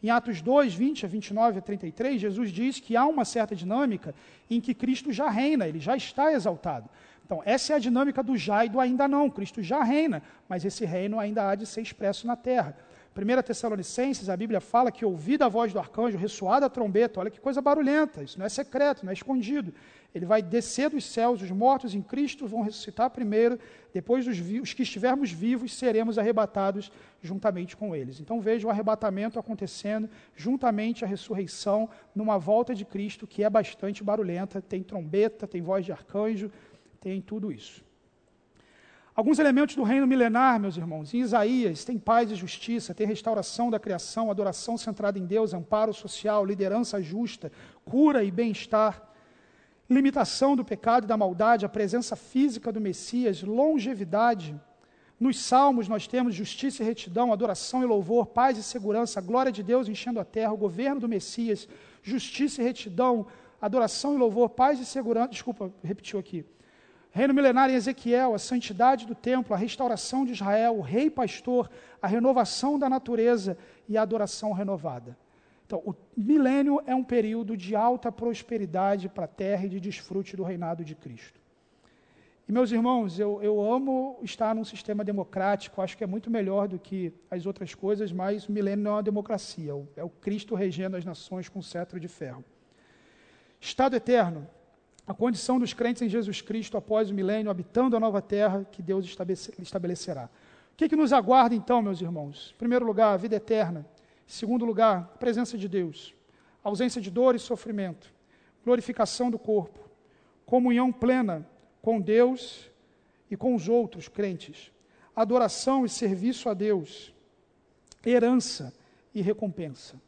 Em Atos 2, 20 a 29 a 33, Jesus diz que há uma certa dinâmica em que Cristo já reina, ele já está exaltado. Então, essa é a dinâmica do já e do ainda não. Cristo já reina, mas esse reino ainda há de ser expresso na terra. 1 Tessalonicenses, a Bíblia fala que ouvida a voz do arcanjo, ressoada a trombeta, olha que coisa barulhenta, isso não é secreto, não é escondido. Ele vai descer dos céus, os mortos em Cristo vão ressuscitar primeiro, depois os, os que estivermos vivos seremos arrebatados juntamente com eles. Então veja o arrebatamento acontecendo juntamente à ressurreição, numa volta de Cristo que é bastante barulhenta, tem trombeta, tem voz de arcanjo, tem tudo isso. Alguns elementos do reino milenar, meus irmãos. Em Isaías tem paz e justiça, tem restauração da criação, adoração centrada em Deus, amparo social, liderança justa, cura e bem-estar, limitação do pecado e da maldade, a presença física do Messias, longevidade. Nos salmos nós temos justiça e retidão, adoração e louvor, paz e segurança, glória de Deus enchendo a terra, o governo do Messias, justiça e retidão, adoração e louvor, paz e segurança. Desculpa, repetiu aqui Reino milenar em Ezequiel, a santidade do templo, a restauração de Israel, o rei pastor, a renovação da natureza e a adoração renovada. Então, o milênio é um período de alta prosperidade para a terra e de desfrute do reinado de Cristo. E, meus irmãos, eu, eu amo estar num sistema democrático, acho que é muito melhor do que as outras coisas, mas o milênio não é uma democracia, é o Cristo regendo as nações com cetro de ferro. Estado eterno, a condição dos crentes em Jesus Cristo após o milênio, habitando a nova terra que Deus estabelecerá. O que, que nos aguarda então, meus irmãos? Em primeiro lugar, a vida eterna. Em segundo lugar, a presença de Deus. Ausência de dor e sofrimento. Glorificação do corpo. Comunhão plena com Deus e com os outros crentes. Adoração e serviço a Deus. Herança e recompensa.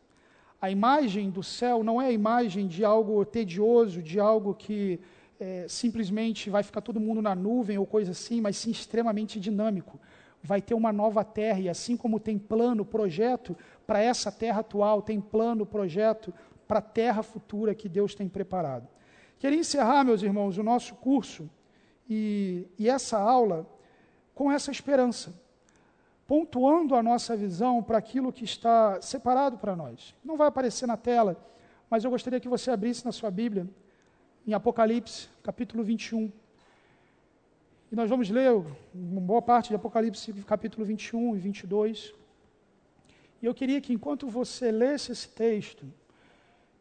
A imagem do céu não é a imagem de algo tedioso, de algo que é, simplesmente vai ficar todo mundo na nuvem ou coisa assim, mas sim extremamente dinâmico. Vai ter uma nova terra, e assim como tem plano, projeto para essa terra atual, tem plano, projeto para a terra futura que Deus tem preparado. Queria encerrar, meus irmãos, o nosso curso e, e essa aula com essa esperança pontuando a nossa visão para aquilo que está separado para nós. Não vai aparecer na tela, mas eu gostaria que você abrisse na sua Bíblia, em Apocalipse, capítulo 21. E nós vamos ler uma boa parte de Apocalipse, capítulo 21 e 22. E eu queria que, enquanto você lesse esse texto,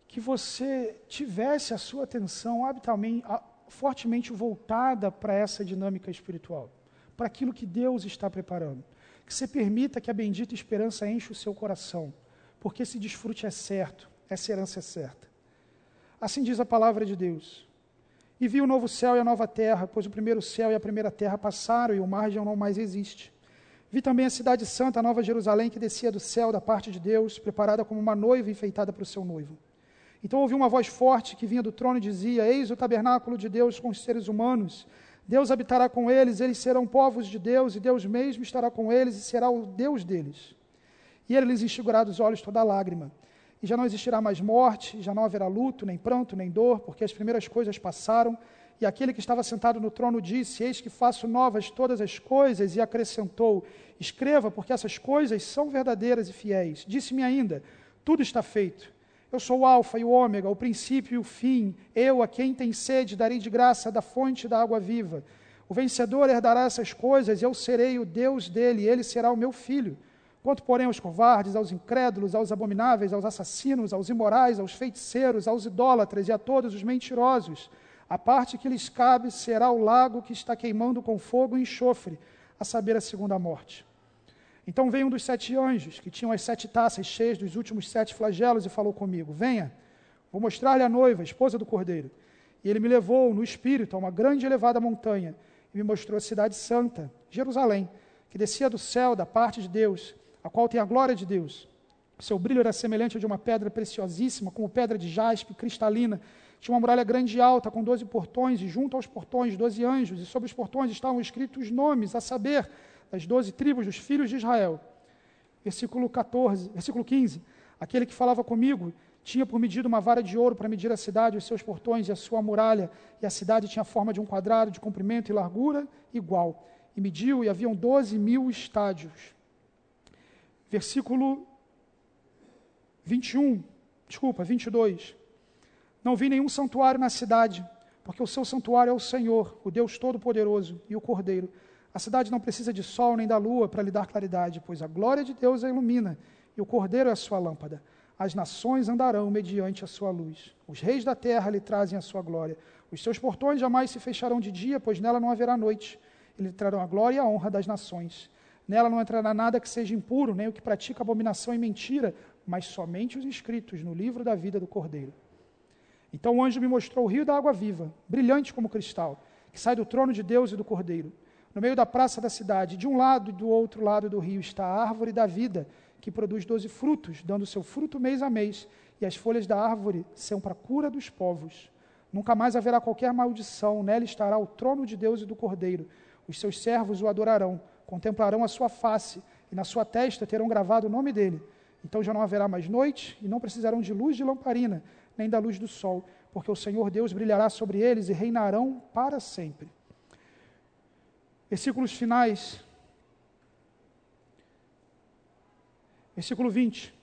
que você tivesse a sua atenção fortemente voltada para essa dinâmica espiritual, para aquilo que Deus está preparando que você permita que a bendita esperança enche o seu coração, porque esse desfrute é certo, essa herança é certa. Assim diz a palavra de Deus. E vi o novo céu e a nova terra, pois o primeiro céu e a primeira terra passaram e o mar já não mais existe. Vi também a cidade santa, a nova Jerusalém, que descia do céu da parte de Deus, preparada como uma noiva enfeitada para o seu noivo. Então ouvi uma voz forte que vinha do trono e dizia: Eis o tabernáculo de Deus com os seres humanos Deus habitará com eles, eles serão povos de Deus, e Deus mesmo estará com eles e será o Deus deles. E ele lhes enxugará dos olhos toda lágrima. E já não existirá mais morte, já não haverá luto, nem pranto, nem dor, porque as primeiras coisas passaram. E aquele que estava sentado no trono disse: Eis que faço novas todas as coisas, e acrescentou: Escreva, porque essas coisas são verdadeiras e fiéis. Disse-me ainda: Tudo está feito. Eu sou o Alfa e o Ômega, o princípio e o fim. Eu, a quem tem sede, darei de graça da fonte da água viva. O vencedor herdará essas coisas, eu serei o Deus dele, e ele será o meu filho. Quanto, porém, aos covardes, aos incrédulos, aos abomináveis, aos assassinos, aos imorais, aos feiticeiros, aos idólatras e a todos os mentirosos, a parte que lhes cabe será o lago que está queimando com fogo e enxofre, a saber, a segunda morte. Então veio um dos sete anjos, que tinham as sete taças cheias dos últimos sete flagelos, e falou comigo: Venha, vou mostrar-lhe a noiva, a esposa do cordeiro. E ele me levou no espírito a uma grande e elevada montanha, e me mostrou a cidade santa, Jerusalém, que descia do céu, da parte de Deus, a qual tem a glória de Deus. Seu brilho era semelhante a de uma pedra preciosíssima, como pedra de jaspe cristalina. Tinha uma muralha grande e alta, com doze portões, e junto aos portões doze anjos, e sobre os portões estavam escritos os nomes, a saber, das doze tribos dos filhos de Israel. Versículo 14, versículo 15. Aquele que falava comigo tinha por medida uma vara de ouro para medir a cidade, os seus portões e a sua muralha, e a cidade tinha a forma de um quadrado, de comprimento e largura igual. E mediu, e haviam doze mil estádios. Versículo 21, desculpa, 22. Não vi nenhum santuário na cidade, porque o seu santuário é o Senhor, o Deus Todo-Poderoso, e o Cordeiro. A cidade não precisa de sol nem da lua para lhe dar claridade, pois a glória de Deus a ilumina e o cordeiro é a sua lâmpada. As nações andarão mediante a sua luz. Os reis da terra lhe trazem a sua glória. Os seus portões jamais se fecharão de dia, pois nela não haverá noite. Ele trarão a glória e a honra das nações. Nela não entrará nada que seja impuro, nem o que pratica abominação e mentira, mas somente os inscritos no livro da vida do Cordeiro. Então o anjo me mostrou o rio da água viva, brilhante como cristal, que sai do trono de Deus e do Cordeiro. No meio da praça da cidade, de um lado e do outro lado do rio, está a árvore da vida, que produz doze frutos, dando seu fruto mês a mês, e as folhas da árvore são para a cura dos povos. Nunca mais haverá qualquer maldição, nela estará o trono de Deus e do Cordeiro. Os seus servos o adorarão, contemplarão a sua face, e na sua testa terão gravado o nome dele. Então já não haverá mais noite, e não precisarão de luz de lamparina, nem da luz do sol, porque o Senhor Deus brilhará sobre eles e reinarão para sempre. Versículos finais. Versículo 20.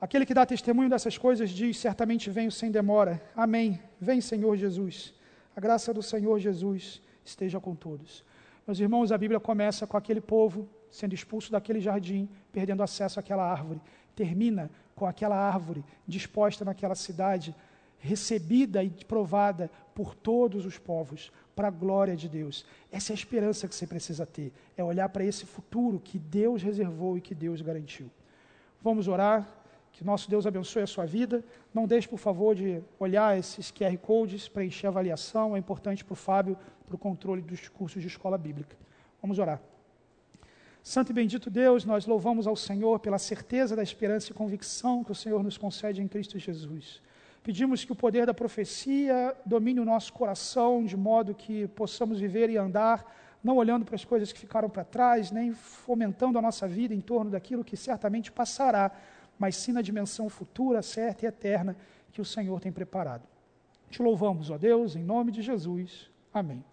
Aquele que dá testemunho dessas coisas diz: Certamente venho sem demora. Amém. Vem, Senhor Jesus. A graça do Senhor Jesus esteja com todos. Meus irmãos, a Bíblia começa com aquele povo sendo expulso daquele jardim, perdendo acesso àquela árvore. Termina com aquela árvore disposta naquela cidade, recebida e provada por todos os povos, para a glória de Deus. Essa é a esperança que você precisa ter, é olhar para esse futuro que Deus reservou e que Deus garantiu. Vamos orar. Que nosso Deus abençoe a sua vida. Não deixe, por favor, de olhar esses QR Codes, preencher a avaliação. É importante para o Fábio, para o controle dos cursos de escola bíblica. Vamos orar. Santo e bendito Deus, nós louvamos ao Senhor pela certeza da esperança e convicção que o Senhor nos concede em Cristo Jesus. Pedimos que o poder da profecia domine o nosso coração, de modo que possamos viver e andar, não olhando para as coisas que ficaram para trás, nem fomentando a nossa vida em torno daquilo que certamente passará, mas sim na dimensão futura, certa e eterna que o Senhor tem preparado. Te louvamos, ó Deus, em nome de Jesus. Amém.